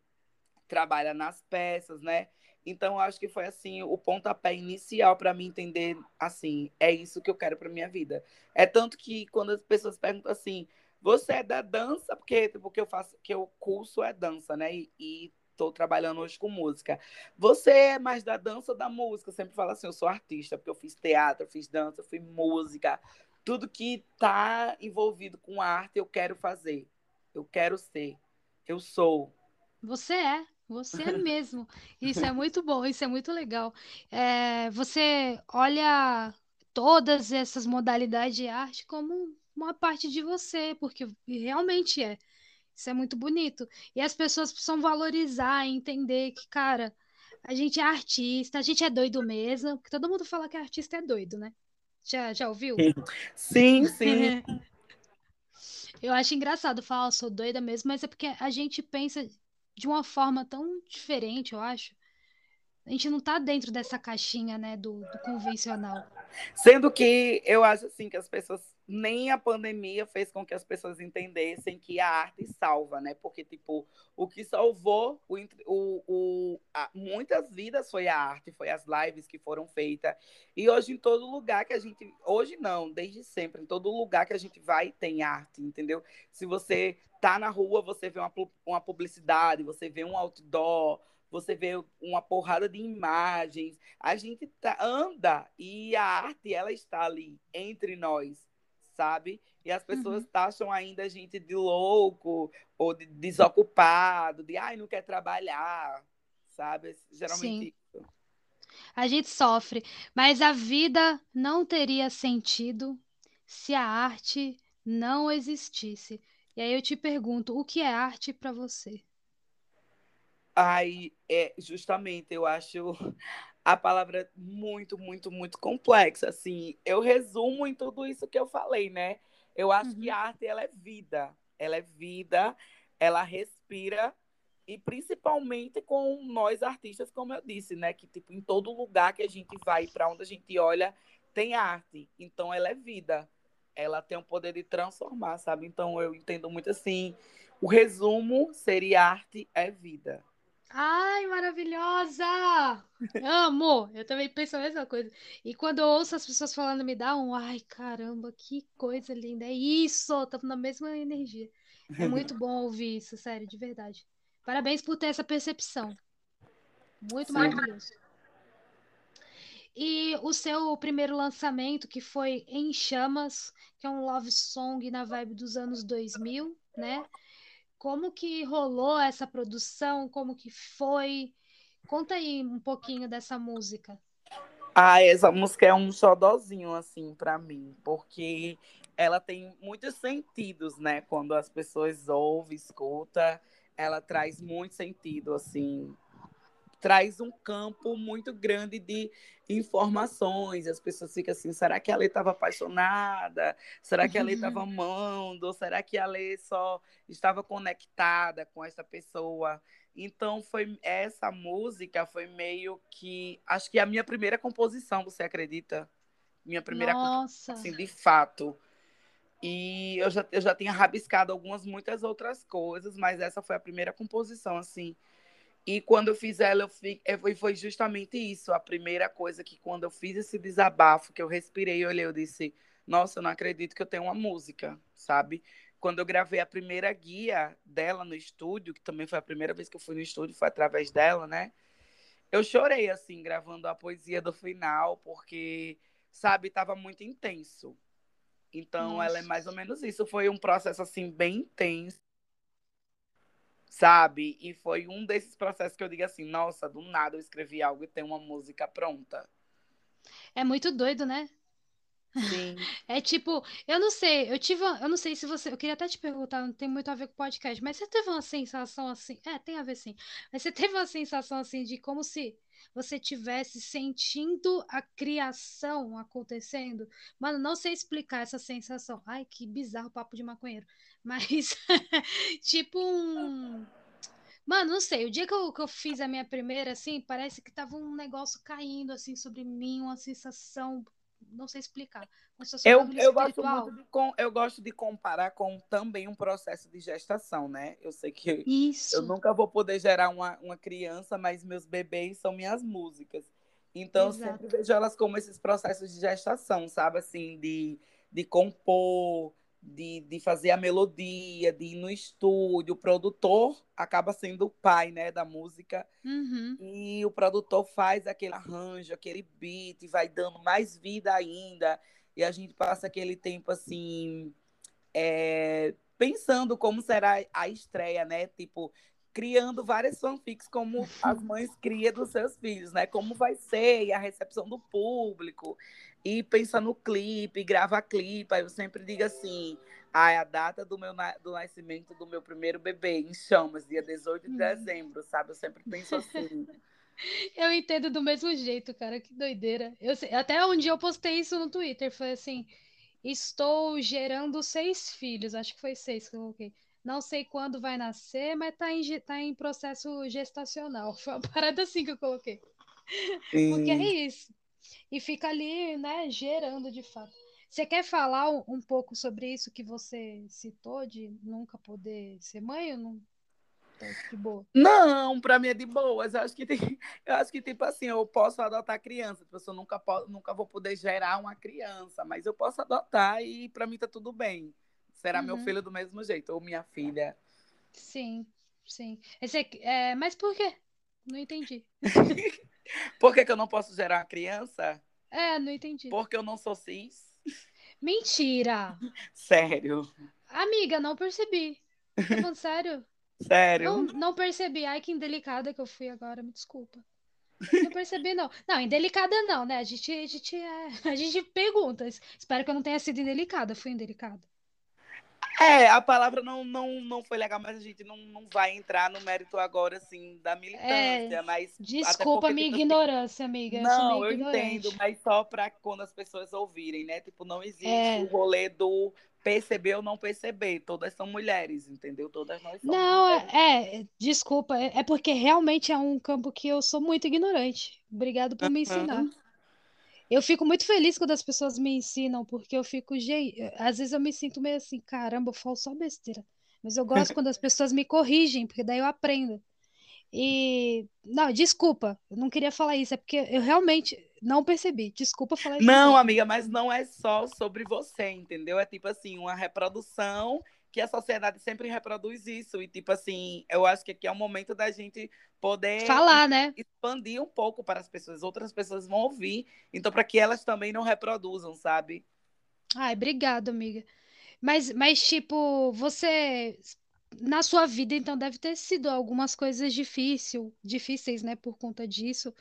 trabalha nas peças, né? Então acho que foi assim o pontapé inicial para mim entender assim, é isso que eu quero para minha vida. É tanto que quando as pessoas perguntam assim, você é da dança, porque porque eu faço que eu curso é dança, né? E, e estou trabalhando hoje com música. Você é mais da dança ou da música? Eu sempre falo assim, eu sou artista, porque eu fiz teatro, eu fiz dança, eu fiz música. Tudo que está envolvido com arte, eu quero fazer. Eu quero ser. Eu sou. Você é. Você mesmo. Isso é muito bom, isso é muito legal. É, você olha todas essas modalidades de arte como uma parte de você, porque realmente é. Isso é muito bonito. E as pessoas precisam valorizar entender que, cara, a gente é artista, a gente é doido mesmo, porque todo mundo fala que artista é doido, né? Já, já ouviu? Sim, sim. Eu acho engraçado falar, eu sou doida mesmo, mas é porque a gente pensa de uma forma tão diferente, eu acho. A gente não tá dentro dessa caixinha, né, do, do convencional. Sendo que eu acho assim que as pessoas nem a pandemia fez com que as pessoas entendessem que a arte salva, né? Porque, tipo, o que salvou o, o, o a, muitas vidas foi a arte, foi as lives que foram feitas. E hoje, em todo lugar que a gente. Hoje não, desde sempre, em todo lugar que a gente vai, tem arte, entendeu? Se você tá na rua, você vê uma, uma publicidade, você vê um outdoor, você vê uma porrada de imagens. A gente tá, anda e a arte, ela está ali entre nós sabe? E as pessoas uhum. taxam ainda a gente de louco ou de desocupado, de ai, não quer trabalhar, sabe? Geralmente Sim. A gente sofre, mas a vida não teria sentido se a arte não existisse. E aí eu te pergunto, o que é arte para você? Ai, é justamente, eu acho a palavra é muito, muito, muito complexa. Assim, eu resumo em tudo isso que eu falei, né? Eu acho uhum. que a arte ela é vida, ela é vida, ela respira e principalmente com nós artistas, como eu disse, né? Que tipo em todo lugar que a gente vai, para onde a gente olha, tem arte. Então ela é vida, ela tem o poder de transformar, sabe? Então eu entendo muito assim. O resumo seria arte é vida. Ai, maravilhosa! Amo! Eu também penso a mesma coisa. E quando eu ouço as pessoas falando, me dá um ai, caramba, que coisa linda. É isso! Estamos na mesma energia. É muito bom ouvir isso, sério, de verdade. Parabéns por ter essa percepção. Muito Sim. maravilhoso. E o seu primeiro lançamento, que foi Em Chamas, que é um love song na vibe dos anos 2000, né? Como que rolou essa produção? Como que foi? Conta aí um pouquinho dessa música. Ah, essa música é um xodózinho, assim, para mim, porque ela tem muitos sentidos, né? Quando as pessoas ouvem, escuta, ela traz muito sentido, assim, traz um campo muito grande de informações. As pessoas ficam assim: será que a Lê estava apaixonada? Será que a Lê estava amando? Será que a Lê só estava conectada com essa pessoa? Então foi essa música foi meio que acho que a minha primeira composição, você acredita? Minha primeira Nossa. assim, de fato. E eu já, eu já tinha rabiscado algumas, muitas outras coisas, mas essa foi a primeira composição, assim, e quando eu fiz ela, eu fi, é, foi justamente isso. A primeira coisa que, quando eu fiz esse desabafo, que eu respirei, eu olhei, eu disse: Nossa, eu não acredito que eu tenho uma música, sabe? Quando eu gravei a primeira guia dela no estúdio, que também foi a primeira vez que eu fui no estúdio, foi através dela, né? Eu chorei, assim, gravando a poesia do final, porque, sabe, estava muito intenso. Então, Nossa. ela é mais ou menos isso. Foi um processo, assim, bem intenso sabe? E foi um desses processos que eu digo assim, nossa, do nada eu escrevi algo e tem uma música pronta. É muito doido, né? Sim. É tipo, eu não sei, eu tive, eu não sei se você, eu queria até te perguntar, não tem muito a ver com podcast, mas você teve uma sensação assim, é, tem a ver sim, mas você teve uma sensação assim de como se você tivesse sentindo a criação acontecendo? Mano, não sei explicar essa sensação. Ai, que bizarro papo de maconheiro. Mas, tipo um. Mano, não sei. O dia que eu, que eu fiz a minha primeira, assim, parece que tava um negócio caindo, assim, sobre mim, uma sensação. Não sei explicar. Eu, eu, gosto muito de, eu gosto de comparar com também um processo de gestação, né? Eu sei que Isso. eu nunca vou poder gerar uma, uma criança, mas meus bebês são minhas músicas. Então, Exato. eu sempre vejo elas como esses processos de gestação, sabe? Assim, de, de compor, de, de fazer a melodia, de ir no estúdio. O produtor acaba sendo o pai, né, da música. Uhum. E o produtor faz aquele arranjo, aquele beat, vai dando mais vida ainda. E a gente passa aquele tempo assim, é, pensando como será a estreia, né? Tipo, criando várias fanfics como as mães criam dos seus filhos, né? Como vai ser e a recepção do público e pensa no clipe, grava clipe. Aí eu sempre digo assim: ah, é a data do meu do nascimento do meu primeiro bebê, em chamas, dia 18 de hum. dezembro, sabe? Eu sempre penso assim. Eu entendo do mesmo jeito, cara, que doideira. Eu até um dia eu postei isso no Twitter, foi assim: estou gerando seis filhos, acho que foi seis que eu coloquei. Não sei quando vai nascer, mas tá em, tá em processo gestacional. Foi uma parada assim que eu coloquei. Sim. Porque é isso e fica ali, né, gerando de fato. Você quer falar um, um pouco sobre isso que você citou de nunca poder ser mãe ou não? Tá de boa. Não, para mim é de boas. Eu acho que tem, eu acho que tipo assim, eu posso adotar criança, tipo, eu nunca nunca vou poder gerar uma criança, mas eu posso adotar e para mim tá tudo bem. Será uhum. meu filho do mesmo jeito ou minha filha? Sim, sim. Esse é, mas por quê? Não entendi. Por que, que eu não posso gerar uma criança? É, não entendi. Porque eu não sou cis. Mentira! Sério. Amiga, não percebi. Tá falando sério? Sério? Não, não percebi. Ai, que indelicada que eu fui agora, me desculpa. Não percebi, não. Não, indelicada não, né? A gente, a gente, é... a gente pergunta. Espero que eu não tenha sido indelicada. Fui indelicada. É, a palavra não, não, não foi legal, mas a gente não, não vai entrar no mérito agora, assim, da militância, é, mas... Desculpa a minha ignorância, amiga. Eu não, eu ignorante. entendo, mas só para quando as pessoas ouvirem, né? Tipo, não existe é. o rolê do perceber ou não perceber. Todas são mulheres, entendeu? Todas nós somos Não, mulheres. é, desculpa. É, é porque realmente é um campo que eu sou muito ignorante. Obrigado por me ensinar. Eu fico muito feliz quando as pessoas me ensinam, porque eu fico, gente, às vezes eu me sinto meio assim, caramba, eu falo só besteira. Mas eu gosto quando as pessoas me corrigem, porque daí eu aprendo. E não, desculpa, eu não queria falar isso, é porque eu realmente não percebi. Desculpa falar isso. Não, amiga, mas não é só sobre você, entendeu? É tipo assim, uma reprodução que a sociedade sempre reproduz isso. E, tipo assim, eu acho que aqui é o momento da gente poder falar, né? Expandir um pouco para as pessoas. Outras pessoas vão ouvir. Então, para que elas também não reproduzam, sabe? Ai, obrigado, amiga. Mas, mas, tipo, você. na sua vida, então, deve ter sido algumas coisas difícil, difíceis, né, por conta disso.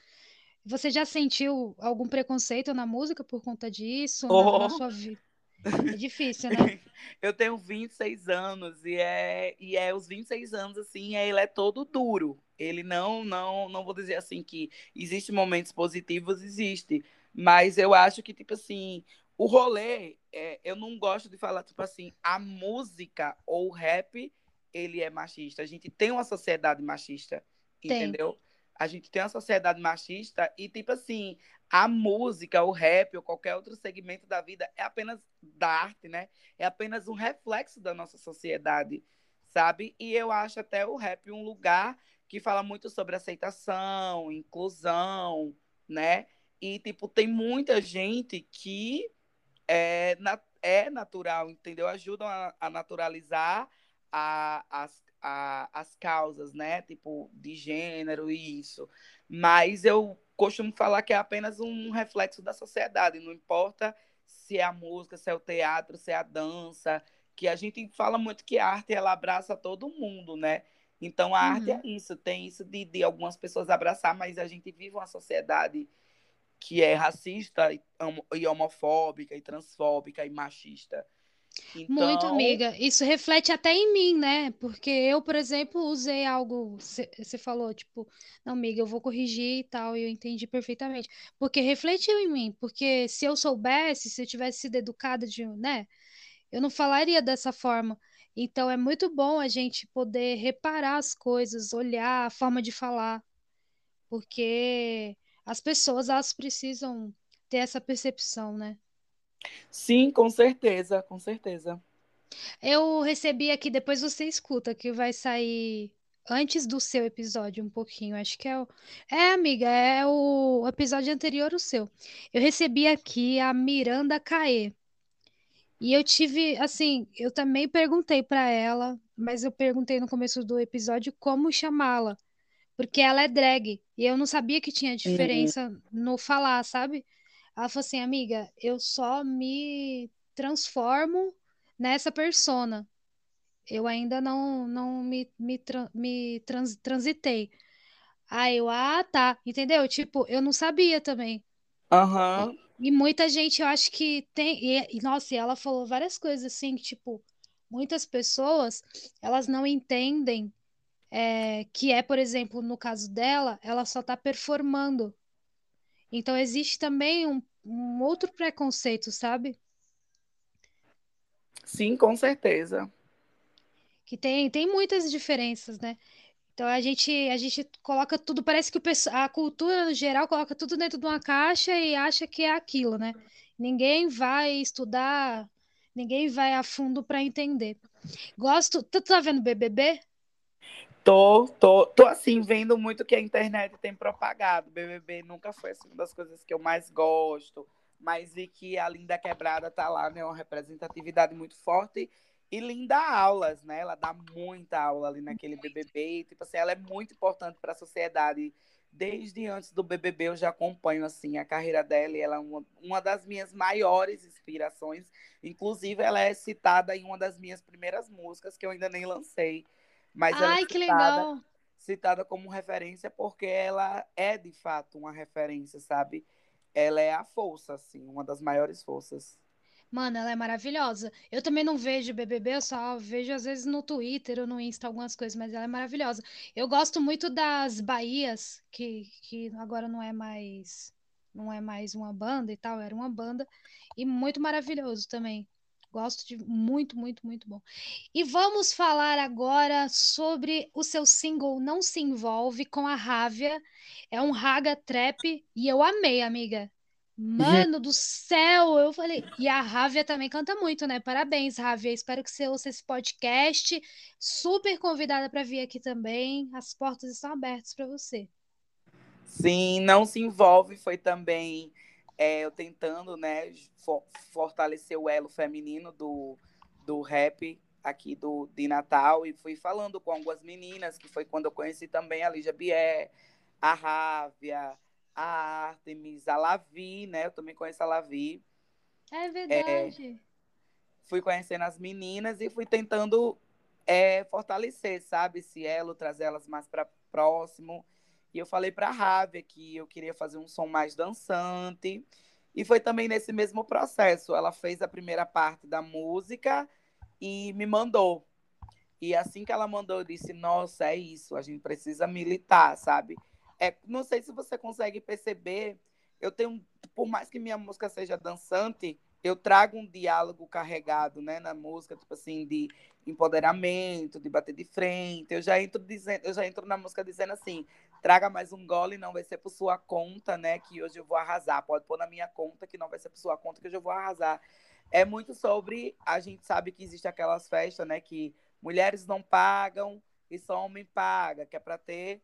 Você já sentiu algum preconceito na música por conta disso? Oh. Na, na sua vida? É difícil, né? eu tenho 26 anos e é, e é os 26 anos, assim, é, ele é todo duro. Ele não, não, não vou dizer assim que existe momentos positivos, existe. Mas eu acho que, tipo assim, o rolê, é, eu não gosto de falar, tipo assim, a música ou o rap, ele é machista. A gente tem uma sociedade machista, Tem. entendeu? A gente tem uma sociedade machista e, tipo assim, a música, o rap ou qualquer outro segmento da vida é apenas da arte, né? É apenas um reflexo da nossa sociedade, sabe? E eu acho até o rap um lugar que fala muito sobre aceitação, inclusão, né? E, tipo, tem muita gente que é, é natural, entendeu? Ajudam a, a naturalizar a- as, a- as causas, né? Tipo, de gênero e isso. Mas eu costumo falar que é apenas um reflexo da sociedade, não importa se é a música, se é o teatro, se é a dança, que a gente fala muito que a arte ela abraça todo mundo, né? Então a arte é Uhum. isso, tem isso de, de algumas pessoas abraçar, mas a gente vive uma sociedade que é racista e homofóbica e transfóbica e machista. Muito, Então, amiga. Isso reflete até em mim, né? Porque eu, por exemplo, usei algo. Você falou, tipo, não, amiga, eu vou corrigir e tal, e eu entendi perfeitamente. Porque refletiu em mim. Porque se eu soubesse, se eu tivesse sido educada de, né? Eu não falaria dessa forma. Então é muito bom a gente poder reparar as coisas, olhar a forma de falar, porque as pessoas elas precisam ter essa percepção, né? Sim, com certeza, com certeza. Eu recebi aqui, depois você escuta, que vai sair antes do seu episódio, um pouquinho. Acho que é o. É, amiga, é o episódio anterior ao seu. Eu recebi aqui a Miranda Caê. E eu tive, assim, eu também perguntei para ela, mas eu perguntei no começo do episódio como chamá-la, porque ela é drag. E eu não sabia que tinha Uhum. diferença no falar, sabe? Ela falou assim, amiga, eu só me transformo nessa persona. Eu ainda não, não me, me, me trans- transitei. Aí eu, ah, tá, entendeu? Tipo, eu não sabia também. Aham. E muita gente, eu acho que tem. E, e, nossa, e ela falou várias coisas assim, que, tipo, muitas pessoas, elas não entendem é, que é, por exemplo, no caso dela, ela só tá performando. Então existe também um, um outro preconceito, sabe? Sim, com certeza. Que tem, tem muitas diferenças, né? Então a gente, a gente coloca tudo, parece que o a cultura no geral coloca tudo dentro de uma caixa e acha que é aquilo, né? Ninguém vai estudar, ninguém vai a fundo para entender. Gosto. Tu tá vendo BBB? Tô, tô, tô assim, vendo muito que a internet tem propagado. BBB nunca foi assim, uma das coisas que eu mais gosto, mas vi que a Linda Quebrada tá lá, né? Uma representatividade muito forte. E Linda Aulas, né? Ela dá muita aula ali naquele BBB. E, tipo assim, ela é muito importante para a sociedade. Desde antes do BBB eu já acompanho assim a carreira dela e ela é uma, uma das minhas maiores inspirações. Inclusive, ela é citada em uma das minhas primeiras músicas que eu ainda nem lancei. Mas ela é Ai, que citada legal. citada como referência porque ela é de fato uma referência, sabe? Ela é a força, assim, uma das maiores forças. Mano, ela é maravilhosa. Eu também não vejo BBB, eu só vejo às vezes no Twitter ou no Insta algumas coisas, mas ela é maravilhosa. Eu gosto muito das Bahias, que, que agora não é mais não é mais uma banda e tal, era uma banda e muito maravilhoso também. Gosto de muito, muito, muito bom. E vamos falar agora sobre o seu single Não Se Envolve com a Rávia. É um raga trap e eu amei, amiga. Mano do céu, eu falei. E a Rávia também canta muito, né? Parabéns, Rávia. Espero que você ouça esse podcast. Super convidada para vir aqui também. As portas estão abertas para você. Sim, não se envolve foi também é, eu tentando, né, for- fortalecer o elo feminino do, do rap aqui do, de Natal e fui falando com algumas meninas, que foi quando eu conheci também a Lígia Bier, a Rávia, a Artemis, a Lavi, né? Eu também conheço a Lavi. É verdade. fui conhecendo as meninas e fui tentando é, fortalecer, sabe, esse elo, trazer elas mais para próximo. E eu falei para a Rávia que eu queria fazer um som mais dançante. E foi também nesse mesmo processo. Ela fez a primeira parte da música e me mandou. E assim que ela mandou, eu disse: Nossa, é isso, a gente precisa militar, sabe? É, não sei se você consegue perceber, eu tenho, por mais que minha música seja dançante, eu trago um diálogo carregado, né, na música, tipo assim, de empoderamento, de bater de frente. Eu já entro dizendo, eu já entro na música dizendo assim: traga mais um gole, não vai ser por sua conta, né, que hoje eu vou arrasar. Pode pôr na minha conta que não vai ser por sua conta que hoje eu vou arrasar. É muito sobre a gente sabe que existe aquelas festas, né, que mulheres não pagam e só homem paga, que é para ter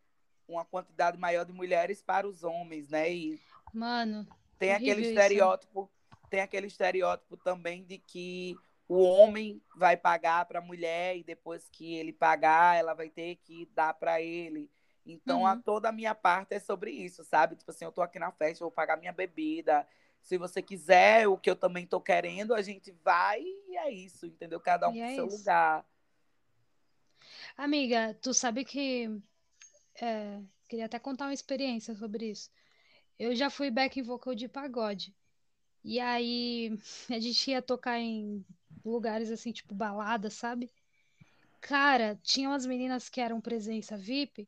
uma quantidade maior de mulheres para os homens, né? E Mano, tem aquele estereótipo, isso. tem aquele estereótipo também de que o homem vai pagar para a mulher e depois que ele pagar, ela vai ter que dar para ele. Então, uhum. a, toda a minha parte é sobre isso, sabe? Tipo assim, eu tô aqui na festa, vou pagar minha bebida. Se você quiser, o que eu também tô querendo, a gente vai e é isso, entendeu? Cada um pro é seu isso. lugar. Amiga, tu sabe que. É, queria até contar uma experiência sobre isso. Eu já fui back vocal de pagode. E aí a gente ia tocar em lugares assim, tipo balada, sabe? Cara, tinha umas meninas que eram presença VIP.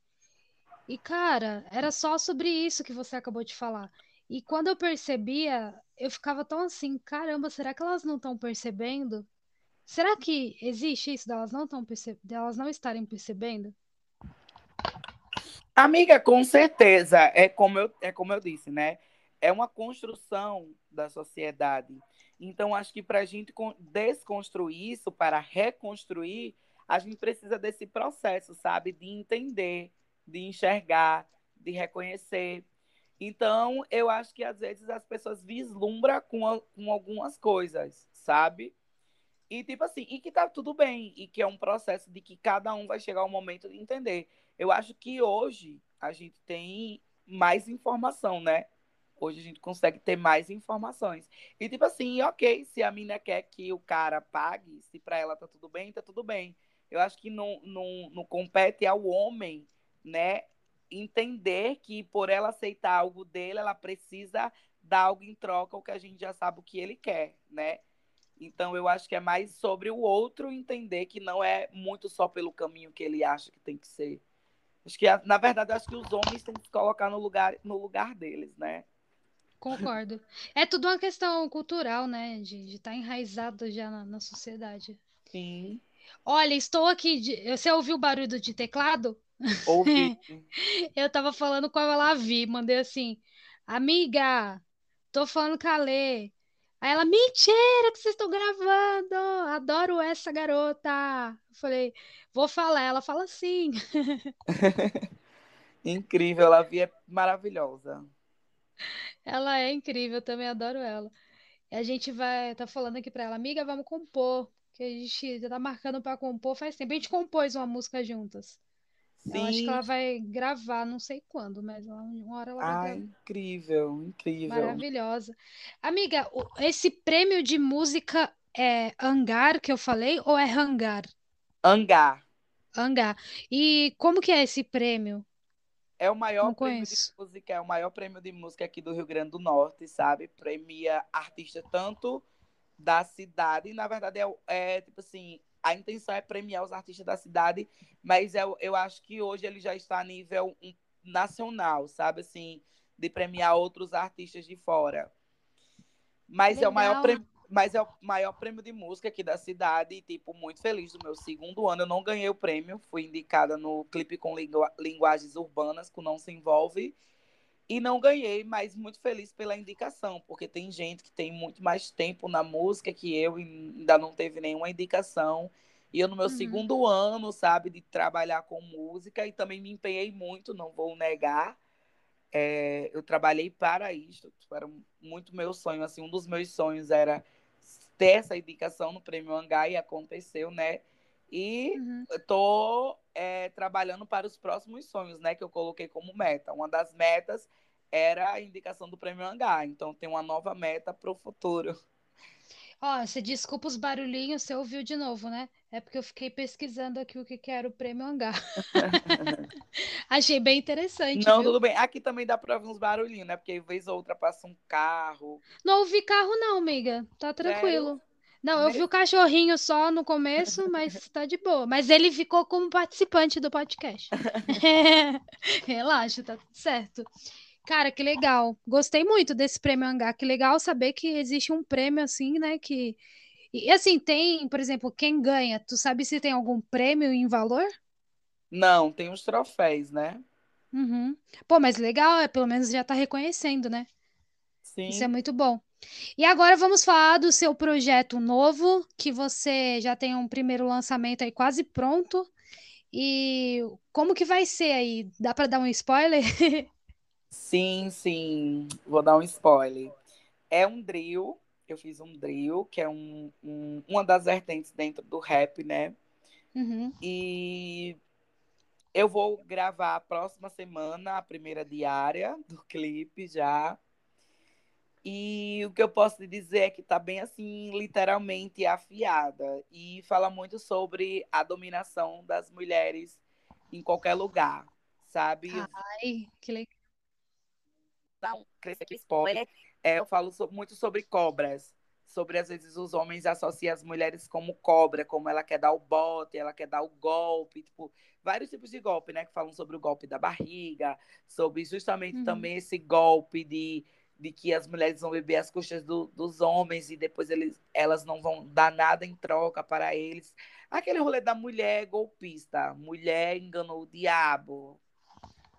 E, cara, era só sobre isso que você acabou de falar. E quando eu percebia, eu ficava tão assim, caramba, será que elas não estão percebendo? Será que existe isso delas não estão perce... delas não estarem percebendo? Amiga, com certeza. É como eu, é como eu disse, né? É uma construção da sociedade. Então, acho que para a gente desconstruir isso, para reconstruir, a gente precisa desse processo, sabe? De entender, de enxergar, de reconhecer. Então, eu acho que às vezes as pessoas vislumbram com, com algumas coisas, sabe? E tipo assim, e que tá tudo bem, e que é um processo de que cada um vai chegar ao momento de entender. Eu acho que hoje a gente tem mais informação, né? Hoje a gente consegue ter mais informações. E tipo assim, ok, se a mina quer que o cara pague, se para ela tá tudo bem, tá tudo bem. Eu acho que não, não, não compete ao homem, né, entender que por ela aceitar algo dele, ela precisa dar algo em troca, o que a gente já sabe o que ele quer, né? Então eu acho que é mais sobre o outro entender que não é muito só pelo caminho que ele acha que tem que ser. Acho que na verdade acho que os homens têm que se colocar no lugar no lugar deles, né? Concordo. É tudo uma questão cultural, né? De estar tá enraizado já na, na, sociedade. Sim. Olha, estou aqui. De... Você ouviu o barulho de teclado? Ouvi. eu tava falando com a Lavi, mandei assim, amiga, tô falando com a Lê. Aí ela, mentira que vocês estão gravando, adoro essa garota. Eu falei, vou falar, ela fala assim. Incrível, a Lavi é maravilhosa. Ela é incrível, também adoro ela. E a gente vai, tá falando aqui pra ela, amiga, vamos compor. Que a gente já tá marcando pra compor faz tempo. A gente compôs uma música juntas. Sim. Eu acho que ela vai gravar, não sei quando, mas uma hora ela vai ah, gravar. incrível, incrível. Maravilhosa. Amiga, esse prêmio de música é Hangar que eu falei ou é Hangar? Hangar. Hangar. E como que é esse prêmio? É o maior não prêmio conheço. de música, é o maior prêmio de música aqui do Rio Grande do Norte, sabe? Premia artistas tanto da cidade, na verdade é, é tipo assim, a intenção é premiar os artistas da cidade, mas eu, eu acho que hoje ele já está a nível nacional, sabe? Assim, de premiar outros artistas de fora. Mas é o maior prêmio. Mas é o maior prêmio de música aqui da cidade. E, tipo, muito feliz do meu segundo ano. Eu não ganhei o prêmio. Fui indicada no clipe com lingu linguagens urbanas, com Não Se Envolve. E não ganhei, mas muito feliz pela indicação, porque tem gente que tem muito mais tempo na música que eu e ainda não teve nenhuma indicação. E eu, no meu uhum. segundo ano, sabe, de trabalhar com música, e também me empenhei muito, não vou negar. É, eu trabalhei para isso, tipo, era muito meu sonho. Assim, um dos meus sonhos era ter essa indicação no Prêmio Hangar, e aconteceu, né? E uhum. estou é, trabalhando para os próximos sonhos, né? Que eu coloquei como meta. Uma das metas era a indicação do Prêmio Hangar. Então, tem uma nova meta para o futuro. Ó, você desculpa os barulhinhos, você ouviu de novo, né? É porque eu fiquei pesquisando aqui o que que era o prêmio hangar. Achei bem interessante, Não, viu? tudo bem. Aqui também dá pra ouvir uns barulhinhos, né? Porque vez ou outra passa um carro. Não ouvi carro não, amiga. Tá tranquilo. Não, eu vi o cachorrinho só no começo, mas tá de boa. Mas ele ficou como participante do podcast. Relaxa, tá tudo certo. Cara, que legal. Gostei muito desse prêmio Hangar. Que legal saber que existe um prêmio assim, né? Que e assim tem, por exemplo, quem ganha. Tu sabe se tem algum prêmio em valor? Não, tem uns troféus, né? Uhum. Pô, mas legal, é pelo menos já tá reconhecendo, né? Isso é Sim. muito bom. E agora vamos falar do seu projeto novo, que você já tem um primeiro lançamento aí quase pronto. E como que vai ser aí? Dá pra dar um spoiler? Sim, sim. Vou dar um spoiler. É um drill. Eu fiz um drill, que é um, um- uma das vertentes dentro do rap, né? Uhum. E eu vou gravar a próxima semana a primeira diária do clipe já. E o que eu posso te dizer é que tá bem assim, literalmente afiada. E fala muito sobre a dominação das mulheres em qualquer lugar, sabe? Ai, que legal. um crescer aqui spoiler, é, eu falo muito sobre cobras. Sobre, às vezes, os homens associam as mulheres como cobra, como ela quer dar o bote, ela quer dar o golpe, tipo, vários tipos de golpe, né? Que falam sobre o golpe da barriga, sobre justamente Uhum. também esse golpe de, de que as mulheres vão beber às custas do- dos homens e depois eles, elas não vão dar nada em troca para eles. Aquele rolê da mulher golpista, mulher enganou o diabo.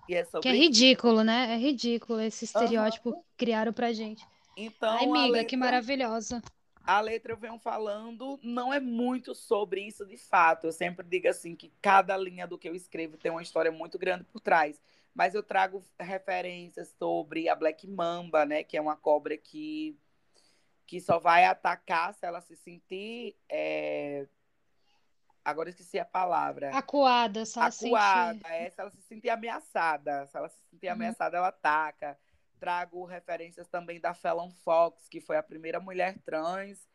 É Que é sobre ridículo, né? É ridículo esse estereótipo que criaram pra gente. Então, Ai, amiga, que letra, maravilhosa. a letra eu venho falando não é muito sobre isso de fato. Eu sempre digo assim que cada linha do que eu escrevo tem uma história muito grande por trás. Mas eu trago referências sobre a Black Mamba, né? Que é uma cobra que, que só vai atacar se ela se sentir. é, Agora esqueci a palavra. Acuada, só acuada, sentir. é, se ela se sentir ameaçada. Se ela se sentir Uhum. ameaçada, ela ataca. Trago referências também da Fallon Fox, que foi a primeira mulher trans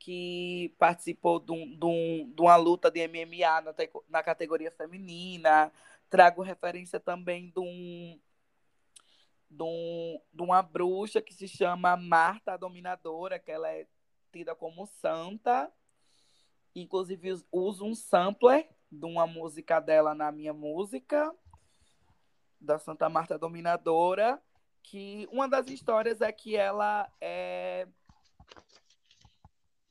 que participou de, um- de um- de uma luta de MMA na, na categoria feminina. Trago referência também de, um, de, um- de uma bruxa que se chama Marta a Dominadora, que ela é tida como santa. Inclusive, us- uso um sampler de uma música dela na minha música, da Santa Marta Dominadora, que uma das histórias é que ela é...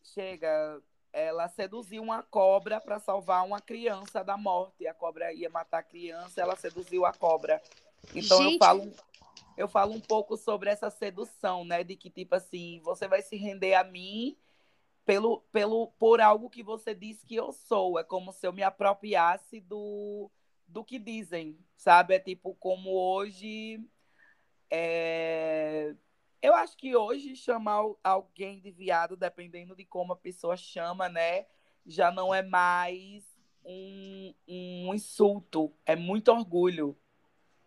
chega, ela seduziu uma cobra para salvar uma criança da morte. A cobra ia matar a criança, ela seduziu a cobra. Então eu Gente. falo eu falo um pouco sobre essa sedução, né, de que tipo assim, você vai se render a mim pelo, pelo por algo que você diz que eu sou. É como se eu me apropriasse do, do que dizem, sabe? É tipo como hoje. é, Eu acho que hoje chamar al- alguém de viado, dependendo de como a pessoa chama, né? Já não é mais um, um insulto, é muito orgulho.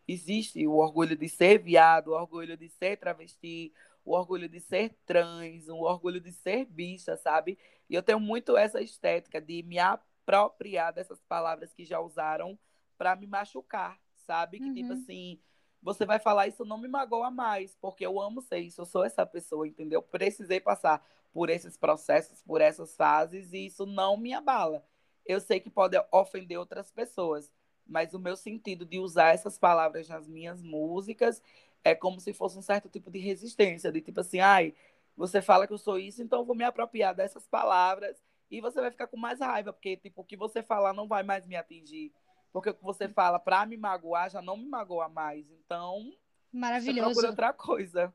Existe o orgulho de ser viado, o orgulho de ser travesti, o orgulho de ser trans, o orgulho de ser bicha, sabe? E eu tenho muito essa estética de me apropriar dessas palavras que já usaram para me machucar, sabe? Que tipo Uhum. assim, você vai falar isso não me magoa mais, porque eu amo ser isso, eu sou essa pessoa, entendeu? Precisei passar por esses processos, por essas fases e isso não me abala. Eu sei que pode ofender outras pessoas, mas o meu sentido de usar essas palavras nas minhas músicas é como se fosse um certo tipo de resistência, de tipo assim, ai, você fala que eu sou isso, então eu vou me apropriar dessas palavras e você vai ficar com mais raiva, porque tipo, o que você falar não vai mais me atingir. Porque o que você fala pra me magoar já não me magoa mais. Então, Maravilhoso. procura outra coisa.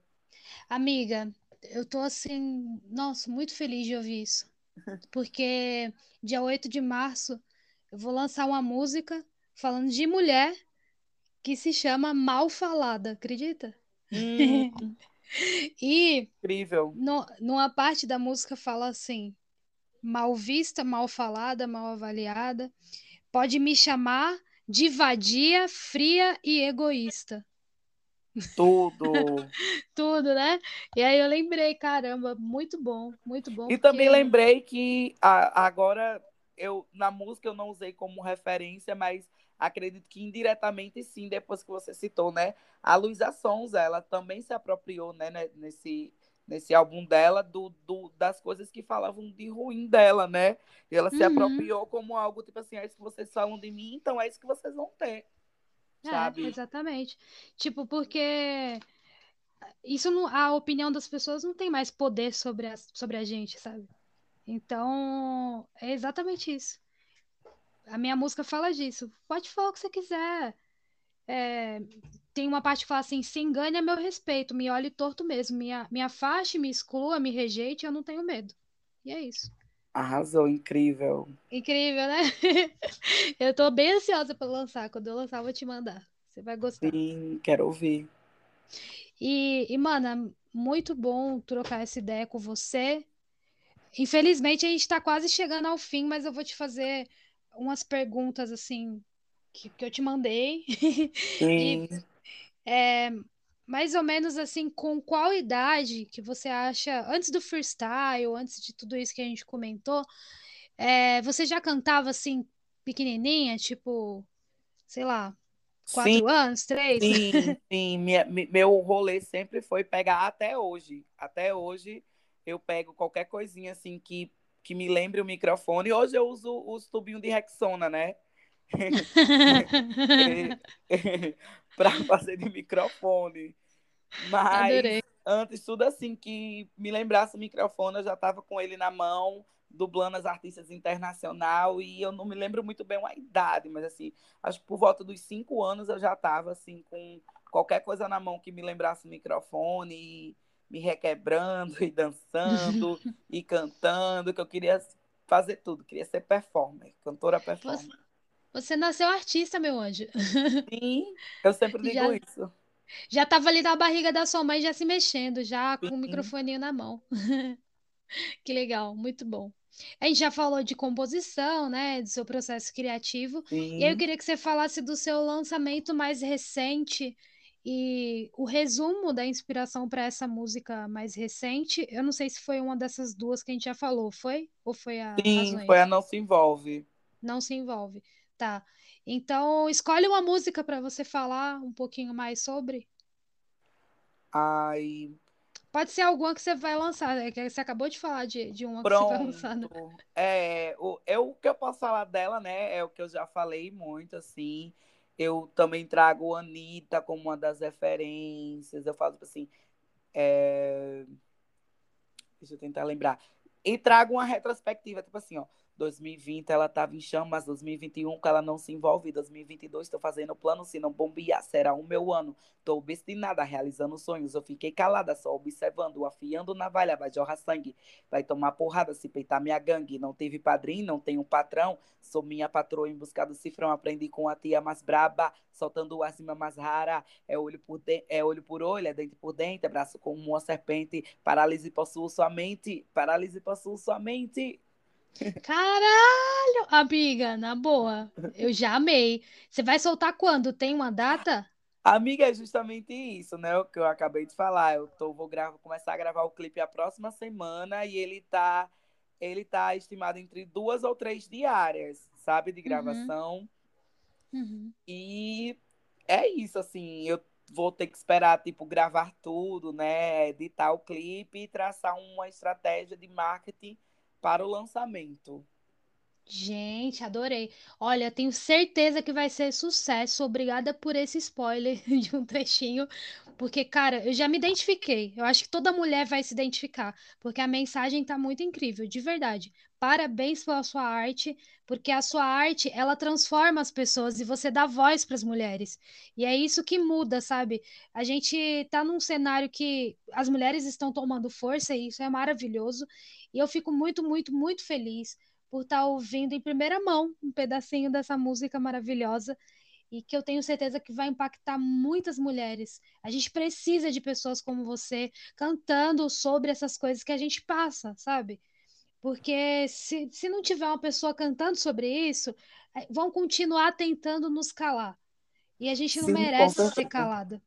Amiga, eu tô assim, nossa, muito feliz de ouvir isso. Porque dia 8 de março eu vou lançar uma música falando de mulher que se chama Mal Falada, acredita? Hum, E incrível. no, numa parte da música fala assim: mal vista, mal falada, mal avaliada, pode me chamar de vadia, fria e egoísta. Tudo. Tudo, né? E aí eu lembrei, caramba, muito bom, muito bom. E porque... também lembrei que a, agora eu na música eu não usei como referência, mas acredito que indiretamente sim, depois que você citou, né? A Luísa Sonza, ela também se apropriou, né, nesse nesse álbum dela do, do, das coisas que falavam de ruim dela, né? E ela se uhum. apropriou como algo tipo assim, é isso que vocês falam de mim, então é isso que vocês vão ter. É, sabe? exatamente. Tipo, porque isso não, a opinião das pessoas não tem mais poder sobre a, sobre a gente, sabe? Então, é exatamente isso. A minha música fala disso. Pode falar o que você quiser. É, tem uma parte que fala assim: se engane a meu respeito, me olhe torto mesmo, me, me afaste, me exclua, me rejeite, eu não tenho medo. E é isso. Arrasou, incrível. Incrível, né? eu tô bem ansiosa para lançar. Quando eu lançar, eu vou te mandar. Você vai gostar. Sim, quero ouvir. E, e, mana, muito bom trocar essa ideia com você. Infelizmente, a gente está quase chegando ao fim, mas eu vou te fazer umas perguntas assim que, que eu te mandei. Sim. e, é, mais ou menos assim, com qual idade que você acha, antes do freestyle, antes de tudo isso que a gente comentou, é, você já cantava assim, pequenininha, tipo, sei lá, quatro sim, anos, três? Sim, sim. Minha, meu rolê sempre foi pegar até hoje. Até hoje eu pego qualquer coisinha assim que, que me lembre o microfone. Hoje eu uso os tubinhos de Rexona, né? para fazer de microfone. Mas Adorei. antes, tudo assim que me lembrasse o microfone, eu já estava com ele na mão, dublando as artistas internacional, e eu não me lembro muito bem a idade, mas assim, acho que por volta dos cinco anos eu já estava assim, com qualquer coisa na mão que me lembrasse o microfone, e me requebrando e dançando e cantando, que eu queria fazer tudo, queria ser performer, cantora performer. Você nasceu artista, meu anjo. Sim, eu sempre digo já, isso. Já estava ali na barriga da sua mãe, já se mexendo, já com Sim. o microfone na mão. que legal, muito bom. A gente já falou de composição, né, do seu processo criativo. Sim. E aí eu queria que você falasse do seu lançamento mais recente e o resumo da inspiração para essa música mais recente. Eu não sei se foi uma dessas duas que a gente já falou, foi? Ou foi a Sim, foi a Não Se Envolve. Não Se Envolve. Tá. Então, escolhe uma música para você falar um pouquinho mais sobre. Ai. Pode ser alguma que você vai lançar, né? Que você acabou de falar de, de uma Pronto. que você vai lançar. Né? É, o, é, o que eu posso falar dela, né? É o que eu já falei muito, assim. Eu também trago a Anitta como uma das referências. Eu falo tipo assim. É... Deixa eu tentar lembrar. E trago uma retrospectiva, tipo assim, ó. 2020 ela estava em chamas, 2021 que ela não se envolve, 2022 estou fazendo plano, se não bombear, será o meu ano. Estou obstinada, realizando sonhos, eu fiquei calada, só observando, afiando navalha, vai jorrar sangue, vai tomar porrada, se peitar minha gangue. Não teve padrinho, não tenho patrão, sou minha patroa em busca do cifrão, aprendi com a tia mais braba, soltando a mais rara, é olho por, de... é olho por olho, é dente por dente, é braço como uma serpente, paralise possuo sua mente, paralise possuo sua mente. Caralho! Amiga, na boa. Eu já amei. Você vai soltar quando? Tem uma data? Amiga, é justamente isso, né? O que eu acabei de falar. Eu tô, vou gravar, começar a gravar o clipe a próxima semana e ele tá, ele tá estimado entre duas ou três diárias, sabe? De uhum. gravação. Uhum. Uhum. E é isso, assim. Eu vou ter que esperar, tipo, gravar tudo, né? Editar o clipe e traçar uma estratégia de marketing para o lançamento. Gente, adorei. Olha, tenho certeza que vai ser sucesso. Obrigada por esse spoiler de um trechinho, porque, cara, eu já me identifiquei. Eu acho que toda mulher vai se identificar, porque a mensagem tá muito incrível, de verdade. Parabéns pela sua arte, porque a sua arte, ela transforma as pessoas e você dá voz para as mulheres. E é isso que muda, sabe? A gente tá num cenário que as mulheres estão tomando força e isso é maravilhoso. E eu fico muito, muito, muito feliz por estar tá ouvindo em primeira mão um pedacinho dessa música maravilhosa e que eu tenho certeza que vai impactar muitas mulheres. A gente precisa de pessoas como você cantando sobre essas coisas que a gente passa, sabe? Porque se, se não tiver uma pessoa cantando sobre isso, é, vão continuar tentando nos calar. E a gente não Sim, merece ser calada.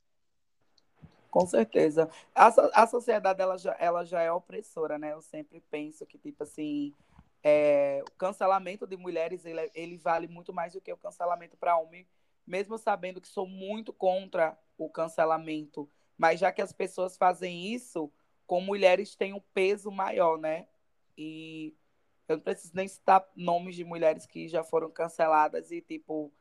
Com certeza. A, a sociedade ela já, ela já é opressora, né? Eu sempre penso que, tipo assim, é, o cancelamento de mulheres ele, ele vale muito mais do que o cancelamento para homem, mesmo sabendo que sou muito contra o cancelamento. Mas já que as pessoas fazem isso, com mulheres tem um peso maior, né? E eu não preciso nem citar nomes de mulheres que já foram canceladas e, tipo,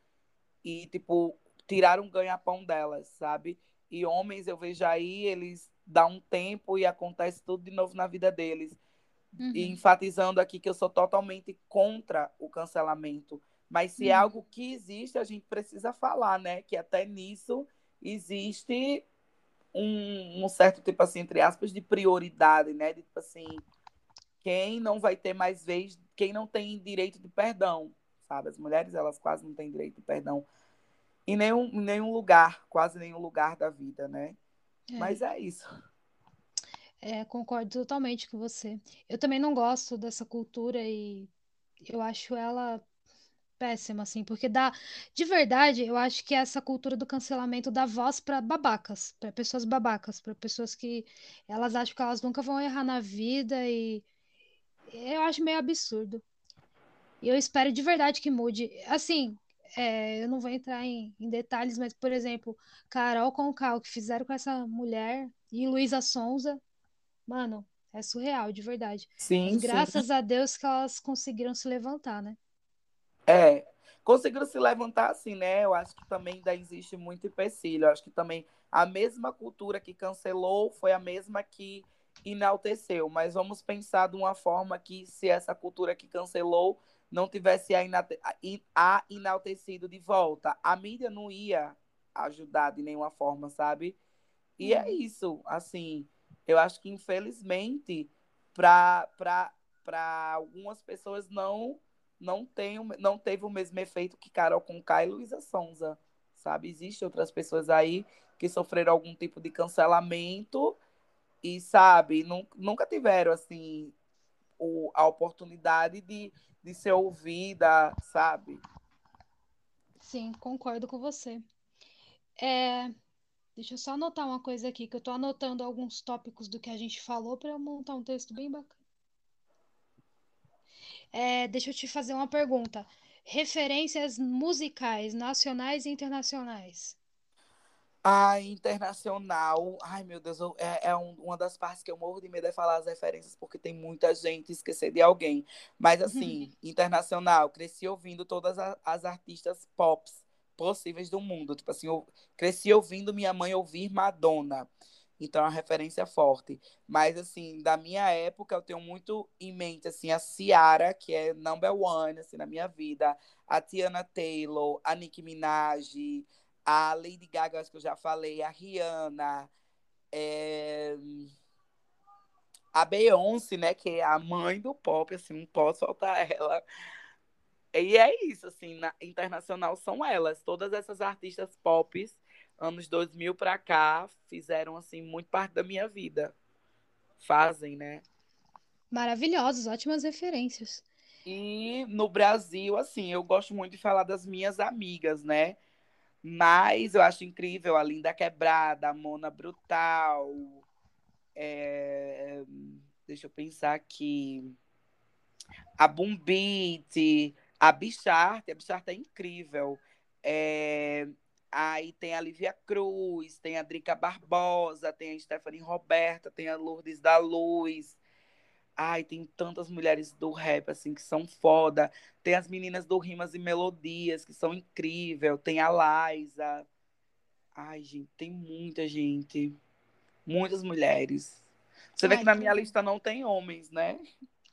e, tipo, tiraram o ganha-pão delas, sabe? E homens, eu vejo aí, eles dão um tempo e acontece tudo de novo na vida deles. Uhum. E enfatizando aqui que eu sou totalmente contra o cancelamento. Mas se é uhum. é algo que existe, a gente precisa falar, né? Que até nisso existe um, um certo tipo assim, entre aspas, de prioridade, né? De tipo assim, quem não vai ter mais vez, quem não tem direito de perdão, sabe? As mulheres, elas quase não têm direito de perdão em nenhum, em nenhum lugar, quase nenhum lugar da vida, né? É. Mas é isso. É, concordo totalmente com você. Eu também não gosto dessa cultura e eu acho ela péssima, assim, porque dá. De verdade, eu acho que essa cultura do cancelamento dá voz para babacas, para pessoas babacas, para pessoas que elas acham que elas nunca vão errar na vida e eu acho meio absurdo. E eu espero de verdade que mude. Assim, é, eu não vou entrar em, em, detalhes, mas, por exemplo, Carol Conká, o que fizeram com essa mulher e Luísa Sonza, mano, é surreal, de verdade. Sim, mas, graças sim. a Deus que elas conseguiram se levantar, né? É, conseguiram se levantar assim, né? Eu acho que também ainda existe muito empecilho. Eu acho que também a mesma cultura que cancelou foi a mesma que enalteceu. Mas vamos pensar de uma forma que se essa cultura que cancelou não tivesse a, a enaltecido de volta, a mídia não ia ajudar de nenhuma forma, sabe? E é uhum. isso, assim, eu acho que infelizmente para algumas pessoas não não tem não teve o mesmo efeito que Carol Conká e Luísa Sonza, sabe? Existem outras pessoas aí que sofreram algum tipo de cancelamento e sabe, nunca tiveram assim o, a oportunidade de de ser ouvida, sabe? Sim, concordo com você. É, deixa eu só anotar uma coisa aqui, que eu estou anotando alguns tópicos do que a gente falou para eu montar um texto bem bacana. É, deixa eu te fazer uma pergunta. Referências musicais nacionais e internacionais. A internacional, ai meu Deus, eu, é, é um, uma das partes que eu morro de medo é falar as referências, porque tem muita gente esquecer de alguém. Mas assim, internacional, cresci ouvindo todas as, as artistas pop possíveis do mundo. Tipo assim, eu cresci ouvindo minha mãe ouvir Madonna. Então, é uma referência forte. Mas, assim, da minha época, eu tenho muito em mente, assim, a Ciara, que é number one, assim, na minha vida. A Tiana Taylor, a Nicki Minaj, a Lady Gaga, acho que eu já falei, a Rihanna, é... a Beyoncé, né, que é a mãe do pop, assim, não posso faltar ela. E é isso, assim, na internacional são elas, todas essas artistas pop, anos 2000 para cá, fizeram, assim, muito parte da minha vida. Fazem, né? Maravilhosos, ótimas referências. E no Brasil, assim, eu gosto muito de falar das minhas amigas, né? Mas eu acho incrível a Linda Quebrada, a Mona Brutal. É... Deixa eu pensar aqui. A Boom Beat, a Bicharte, a Bicharte é incrível. É... Aí tem a Lívia Cruz, tem a Drica Barbosa, tem a Stephanie Roberta, tem a Lourdes da Luz. Ai, tem tantas mulheres do rap, assim, que são foda. Tem as meninas do Rimas e Melodias, que são incríveis. Tem a Liza. Ai, gente, tem muita gente. Muitas mulheres. Você Ai, vê que na minha lista não tem homens, né?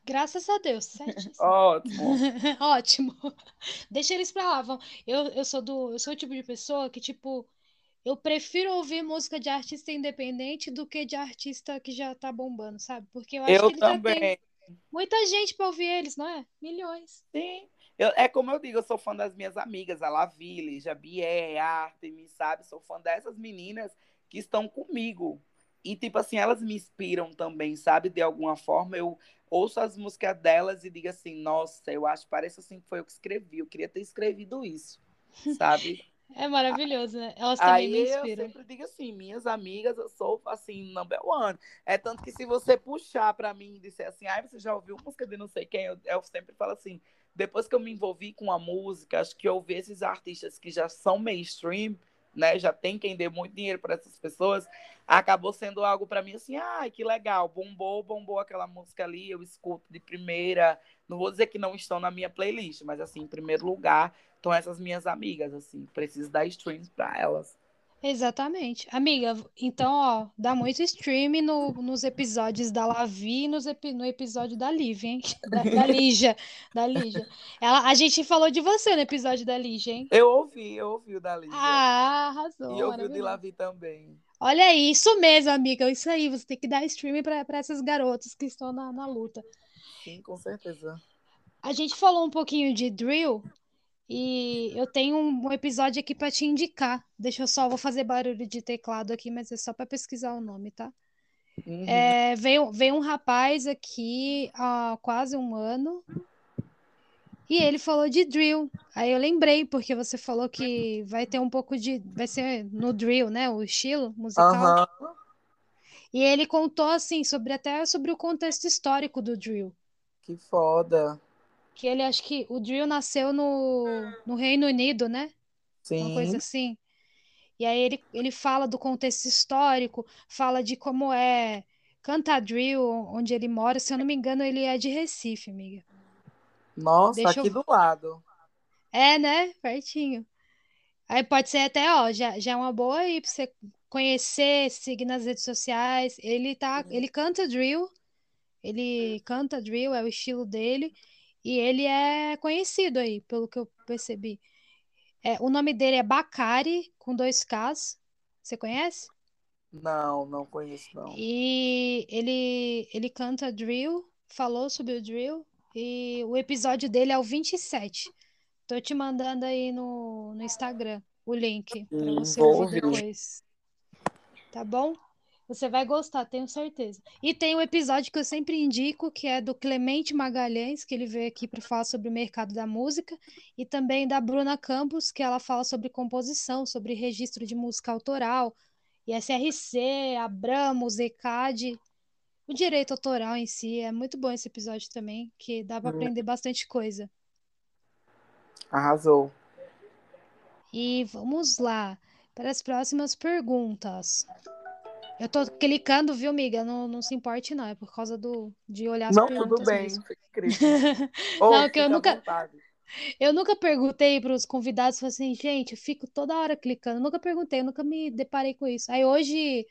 Graças a Deus, certíssimo. Ótimo. Ótimo. Deixa eles pra lá. Vão. Eu, eu sou do. Eu sou o tipo de pessoa que, tipo, eu prefiro ouvir música de artista independente do que de artista que já tá bombando, sabe? Porque eu acho eu que eles também. já tem muita gente para ouvir eles, não é? Milhões. Sim. Eu, é como eu digo, eu sou fã das minhas amigas, a Laville, Jabier, Artemis, sabe? Sou fã dessas meninas que estão comigo. E, tipo assim, elas me inspiram também, sabe? De alguma forma, eu ouço as músicas delas e digo assim, nossa, eu acho, parece assim que foi eu que escrevi, eu queria ter escrevido isso, sabe? É maravilhoso, né? Elas também me Aí eu inspiram. sempre digo assim, minhas amigas, eu sou assim, number one. É tanto que se você puxar pra mim e disser assim, ai, você já ouviu música de não sei quem, eu, eu sempre falo assim, depois que eu me envolvi com a música, acho que eu vi esses artistas que já são mainstream, né? Já tem quem dê muito dinheiro para essas pessoas, acabou sendo algo para mim assim, ai, que legal, bombou, bombou aquela música ali, eu escuto de primeira. Não vou dizer que não estão na minha playlist, mas assim, em primeiro lugar, estão essas minhas amigas, assim, preciso dar streams para elas. Exatamente. Amiga, então, ó, dá muito stream no, nos episódios da Lavi e nos epi- no episódio da Liv, hein? Da, da Lígia. Da Lígia. Ela, a gente falou de você no episódio da Lígia, hein? Eu ouvi, eu ouvi o da Lígia. Ah, arrasou. e eu ouvi o de. Lavi também. Olha aí, isso mesmo, amiga. Isso aí, você tem que dar stream para essas garotas que estão na, na luta. Sim, com certeza. A gente falou um pouquinho de drill e eu tenho um, episódio aqui para te indicar. Deixa eu só, vou fazer barulho de teclado aqui, mas é só para pesquisar o nome, tá? Uhum. É, veio, veio um rapaz aqui há quase um ano e ele falou de drill. Aí eu lembrei, porque você falou que vai ter um pouco de. Vai ser no drill, né? O estilo musical. Aham. E ele contou assim sobre até sobre o contexto histórico do drill. Que foda. Que ele acho que o drill nasceu no, no Reino Unido, né? Uma Sim. coisa assim. E aí ele, ele fala do contexto histórico, fala de como é cantar drill, onde ele mora. Se eu não me engano, ele é de Recife, amiga. Nossa, Deixa aqui eu- do lado. É, né? Pertinho. Aí pode ser até, ó, já, já é uma boa aí pra você conhecer, seguir nas redes sociais. Ele tá, ele canta drill, ele canta drill, é o estilo dele, e ele é conhecido aí, pelo que eu percebi. É, o nome dele é Bacari, com dois Ks. Você conhece? Não, não conheço, não. E ele, ele canta drill, falou sobre o drill, e o episódio dele é o 27. Tô te mandando aí no, no Instagram o link para você ouvir. depois. Tá bom? Você vai gostar, tenho certeza. E tem um episódio que eu sempre indico, que é do Clemente Magalhães, que ele veio aqui para falar sobre o mercado da música, e também da Bruna Campos, que ela fala sobre composição, sobre registro de música autoral, ISRC, Abramos, ECAD, o direito autoral em si. É muito bom esse episódio também, que dá para Hum. aprender bastante coisa. Arrasou. E vamos lá para as próximas perguntas. Eu tô clicando, viu, amiga? Não, não se importe, não. É por causa do, de olhar as Não, tudo perguntas bem. mesmo. Fica incrível. Ô, Não, que eu nunca- vontade. Eu nunca perguntei para os convidados, falei assim, gente, eu fico toda hora clicando. Nunca perguntei, eu nunca me deparei com isso. Aí hoje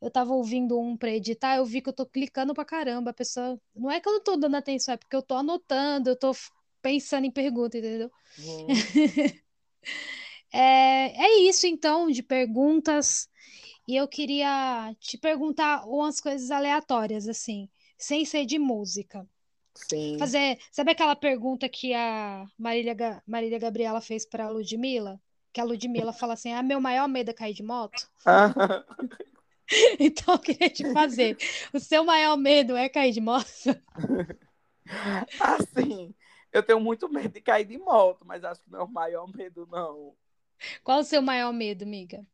eu tava ouvindo um para editar, eu vi que eu tô clicando pra caramba. A pessoa. Não é que eu não tô dando atenção, é porque eu tô anotando, eu tô f- pensando em pergunta, entendeu? É, é isso então de perguntas. E eu queria te perguntar umas coisas aleatórias, assim, sem ser de música. sim. Fazer, sabe aquela pergunta que a Marília, Ga- Marília Gabriela fez para a Ludmilla? Que a Ludmilla fala assim: ah, meu maior medo é cair de moto. Ah, Então eu queria te fazer. O seu maior medo é cair de moto? assim, eu tenho muito medo de cair de moto, mas acho que não é o maior medo, não. Qual o seu maior medo, amiga?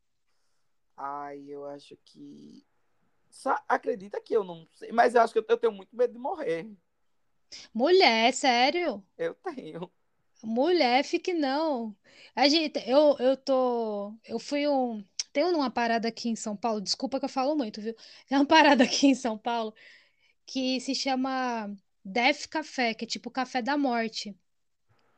Ai, eu acho que. Sa- Acredita que eu não sei, mas eu acho que eu eu tenho muito medo de morrer. Mulher, sério? Eu tenho. Mulher, fique não. A gente, eu, eu tô, eu fui um, tem uma parada aqui em São Paulo, desculpa que eu falo muito, viu? Tem uma parada aqui em São Paulo que se chama Death Café, que é tipo café da morte.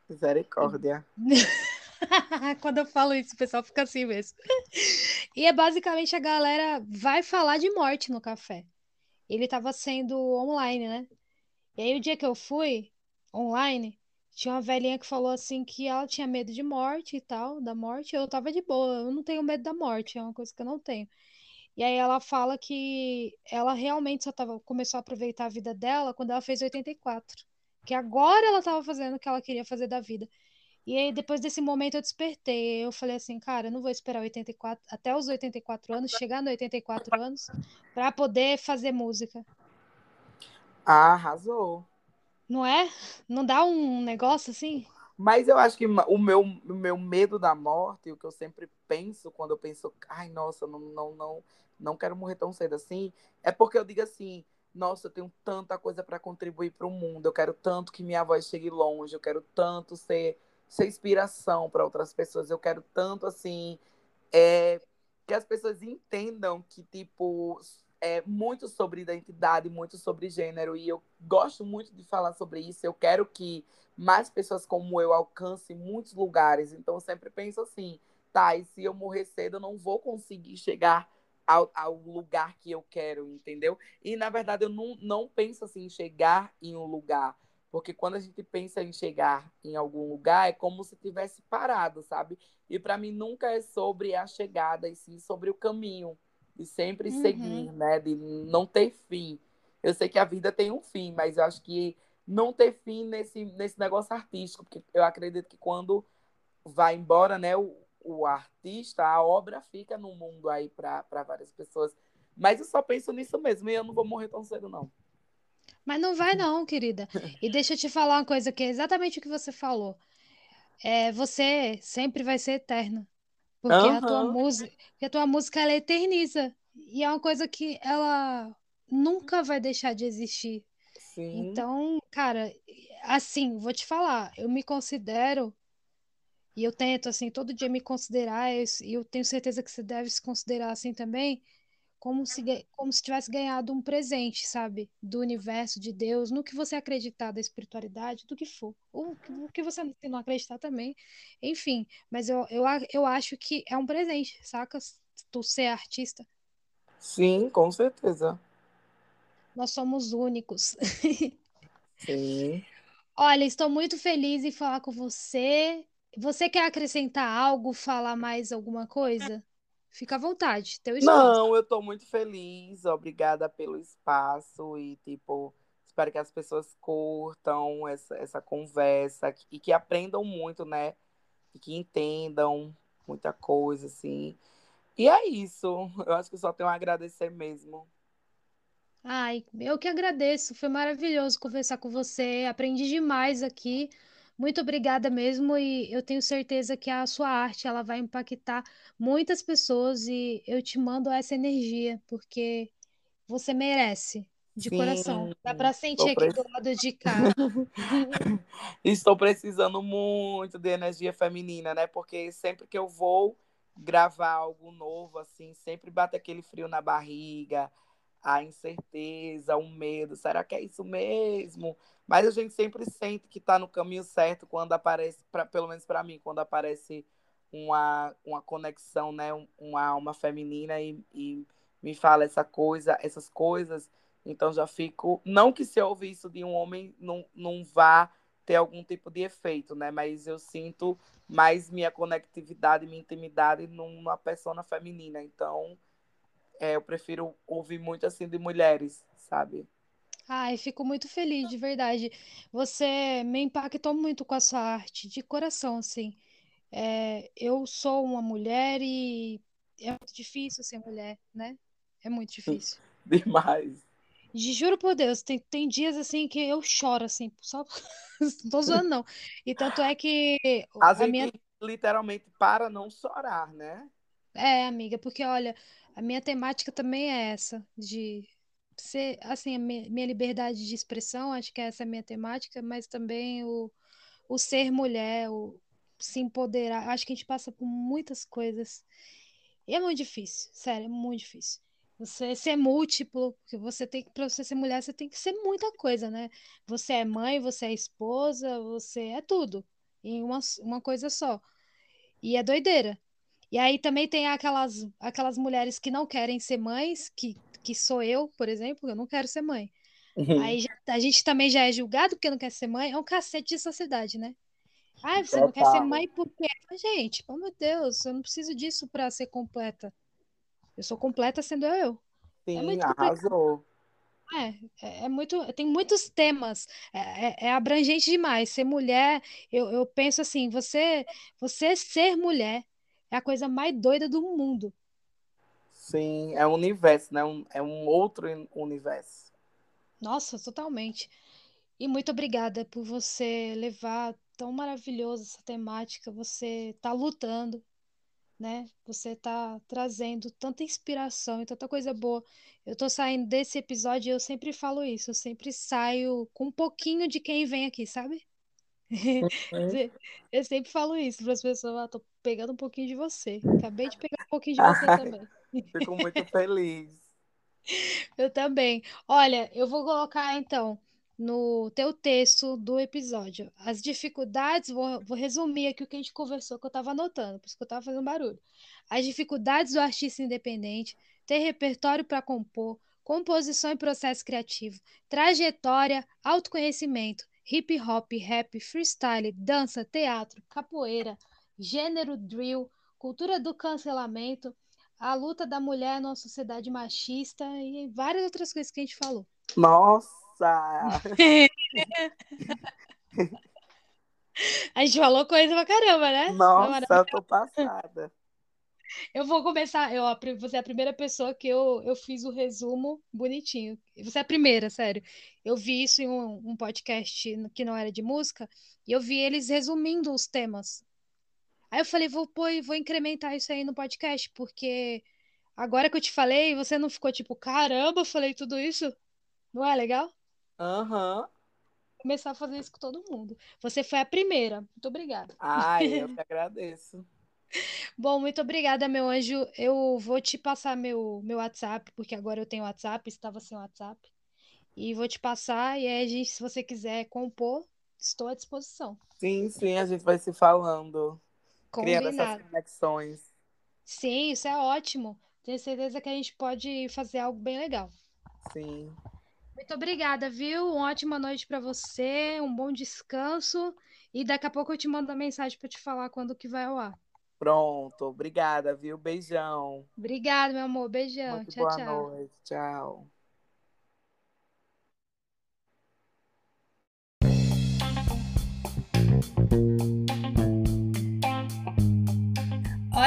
Misericórdia. Quando eu falo isso, o pessoal fica assim mesmo. E é basicamente a galera vai falar de morte no café. Ele tava sendo online, né? E aí o dia que eu fui online, tinha uma velhinha que falou assim que ela tinha medo de morte e tal, da morte. Eu tava de boa, eu não tenho medo da morte, é uma coisa que eu não tenho. E aí ela fala que ela realmente só tava, começou a aproveitar a vida dela quando ela fez 84. Que agora ela tava fazendo o que ela queria fazer da vida. E aí, depois desse momento, eu despertei. Eu falei assim, cara, eu não vou esperar 84, até os 84 anos, chegar nos 84 anos, para poder fazer música. Ah, arrasou. Não é? Não dá um negócio assim? Mas eu acho que o meu, o meu medo da morte, o que eu sempre penso quando eu penso, ai, nossa, não, não, não, não quero morrer tão cedo assim, é porque eu digo assim, nossa, eu tenho tanta coisa para contribuir para o mundo, eu quero tanto que minha voz chegue longe, eu quero tanto ser, ser inspiração para outras pessoas, eu quero tanto, assim, é, que as pessoas entendam que, tipo, é muito sobre identidade, muito sobre gênero, e eu gosto muito de falar sobre isso, eu quero que mais pessoas como eu alcancem muitos lugares, então eu sempre penso assim, tá, e se eu morrer cedo, eu não vou conseguir chegar ao, ao, lugar que eu quero, entendeu? E, na verdade, eu não, não penso assim em chegar em um lugar. Porque quando a gente pensa em chegar em algum lugar, é como se tivesse parado, sabe? E para mim nunca é sobre a chegada, e sim sobre o caminho. De sempre uhum. seguir, né? De não ter fim. Eu sei que a vida tem um fim, mas eu acho que não ter fim nesse, nesse negócio artístico, porque eu acredito que quando vai embora, né, o, o artista, a obra fica no mundo aí para várias pessoas. Mas eu só penso nisso mesmo e eu não vou morrer tão cedo, não. Mas não vai, não, querida. E deixa eu te falar uma coisa que é exatamente o que você falou. É, você sempre vai ser eterna. Porque uhum. a tua música, a tua música ela eterniza. E é uma coisa que ela nunca vai deixar de existir. Sim. Então, cara, assim, vou te falar, eu me considero e eu tento, assim, todo dia me considerar, e eu tenho certeza que você deve se considerar assim também, como se, como se tivesse ganhado um presente, sabe? Do universo, de Deus, no que você acreditar da espiritualidade, do que for. Ou o que você não acreditar também. Enfim, mas eu, eu, eu acho que é um presente, saca? Tu ser artista. Sim, com certeza. Nós somos únicos. Sim. Olha, estou muito feliz em falar com você. Você quer acrescentar algo, falar mais alguma coisa? Fica à vontade, teu espaço. Não, eu estou muito feliz, obrigada pelo espaço e, tipo, espero que as pessoas curtam essa, essa conversa e que aprendam muito, né? E que entendam muita coisa, assim. E é isso, eu acho que só tenho a agradecer mesmo. Ai, eu que agradeço, foi maravilhoso conversar com você, aprendi demais aqui. Muito obrigada mesmo e eu tenho certeza que a sua arte ela vai impactar muitas pessoas e eu te mando essa energia porque você merece de Sim, coração. Dá para sentir aqui do lado de cá. estou precisando muito de energia feminina, né? Porque sempre que eu vou gravar algo novo assim, sempre bate aquele frio na barriga, a incerteza, o medo. Será que é isso mesmo? Mas a gente sempre sente que está no caminho certo quando aparece, pra, pelo menos para mim, quando aparece uma, uma conexão, né? Uma alma feminina e, e me fala essa coisa, essas coisas. Então já fico. Não que se eu ouvir isso de um homem não, não vá ter algum tipo de efeito, né? Mas eu sinto mais minha conectividade, minha intimidade numa persona feminina. Então, é, eu prefiro ouvir muito assim de mulheres, sabe? Ai, fico muito feliz, de verdade. Você me impactou muito com a sua arte, de coração, assim. É, eu sou uma mulher e é muito difícil ser mulher, né? É muito difícil. Demais. De, juro por Deus, tem, tem dias assim que eu choro, assim, só. não tô zoando, não. E tanto é que. A, a gente minha... literalmente para não chorar, né? É, amiga, porque olha, a minha temática também é essa, de ser, assim, a minha liberdade de expressão, acho que essa é a minha temática, mas também o, o ser mulher, o se empoderar. Acho que a gente passa por muitas coisas. E é muito difícil, sério, é muito difícil. Você ser múltiplo, porque você tem que, para você ser mulher, você tem que ser muita coisa, né? Você é mãe, você é esposa, você é tudo em uma, uma coisa só. E é doideira. E aí também tem aquelas, aquelas mulheres que não querem ser mães, que que sou eu, por exemplo, eu não quero ser mãe. Uhum. Aí a gente também já é julgado porque não quer ser mãe, é um cacete de sociedade, né? Ah, você Total. não quer ser mãe por quê? Gente, pelo amor de Deus, eu não preciso disso para ser completa. Eu sou completa sendo eu. Sim, é muito arrasou. É, é, é, muito, tem muitos temas, é, é, é, abrangente demais. Ser mulher, eu, eu penso assim, você, você ser mulher é a coisa mais doida do mundo. Sim, é um universo, né? Um, é um outro universo. Nossa, totalmente. E muito obrigada por você levar tão maravilhoso essa temática. Você tá lutando, né? Você tá trazendo tanta inspiração e tanta coisa boa. Eu tô saindo desse episódio e eu sempre falo isso. Eu sempre saio com um pouquinho de quem vem aqui, sabe? Uhum. Eu sempre falo isso para as pessoas. Ah, tô pegando um pouquinho de você. Acabei de pegar um pouquinho de você também. Fico muito feliz. Eu também. Olha, eu vou colocar então no teu texto do episódio as dificuldades. Vou, vou resumir aqui o que a gente conversou, que eu estava anotando, por isso que eu estava fazendo barulho. As dificuldades do artista independente, ter repertório para compor, composição e processo criativo, trajetória, autoconhecimento, hip hop, rap, freestyle, dança, teatro, capoeira, gênero drill, cultura do cancelamento, a luta da mulher numa sociedade machista e várias outras coisas que a gente falou. Nossa! a gente falou coisa pra caramba, né? Nossa, eu tô passada. Eu vou começar. Eu, você é a primeira pessoa que eu, eu fiz o resumo bonitinho. Você é a primeira, sério. Eu vi isso em um, um podcast que não era de música, e eu vi eles resumindo os temas. Aí eu falei, vou pôr, vou incrementar isso aí no podcast, porque agora que eu te falei, você não ficou tipo, caramba, eu falei tudo isso? Não é legal? Aham. Uhum. Começar a fazer isso com todo mundo. Você foi a primeira. Muito obrigada. Ai, eu que agradeço. Bom, muito obrigada, meu anjo. Eu vou te passar meu, meu WhatsApp, porque agora eu tenho WhatsApp, estava sem WhatsApp. E vou te passar, e aí, gente, se você quiser compor, estou à disposição. Sim, sim, a gente vai se falando. Combinado. Criando essas conexões. Sim, isso é ótimo. Tenho certeza que a gente pode fazer algo bem legal. Sim. Muito obrigada, viu? Uma ótima noite para você, um bom descanso. E daqui a pouco eu te mando a mensagem para te falar quando que vai ao ar. Pronto, obrigada, viu? Beijão. Obrigada, meu amor. Beijão. Muito tchau, boa tchau. noite. Tchau.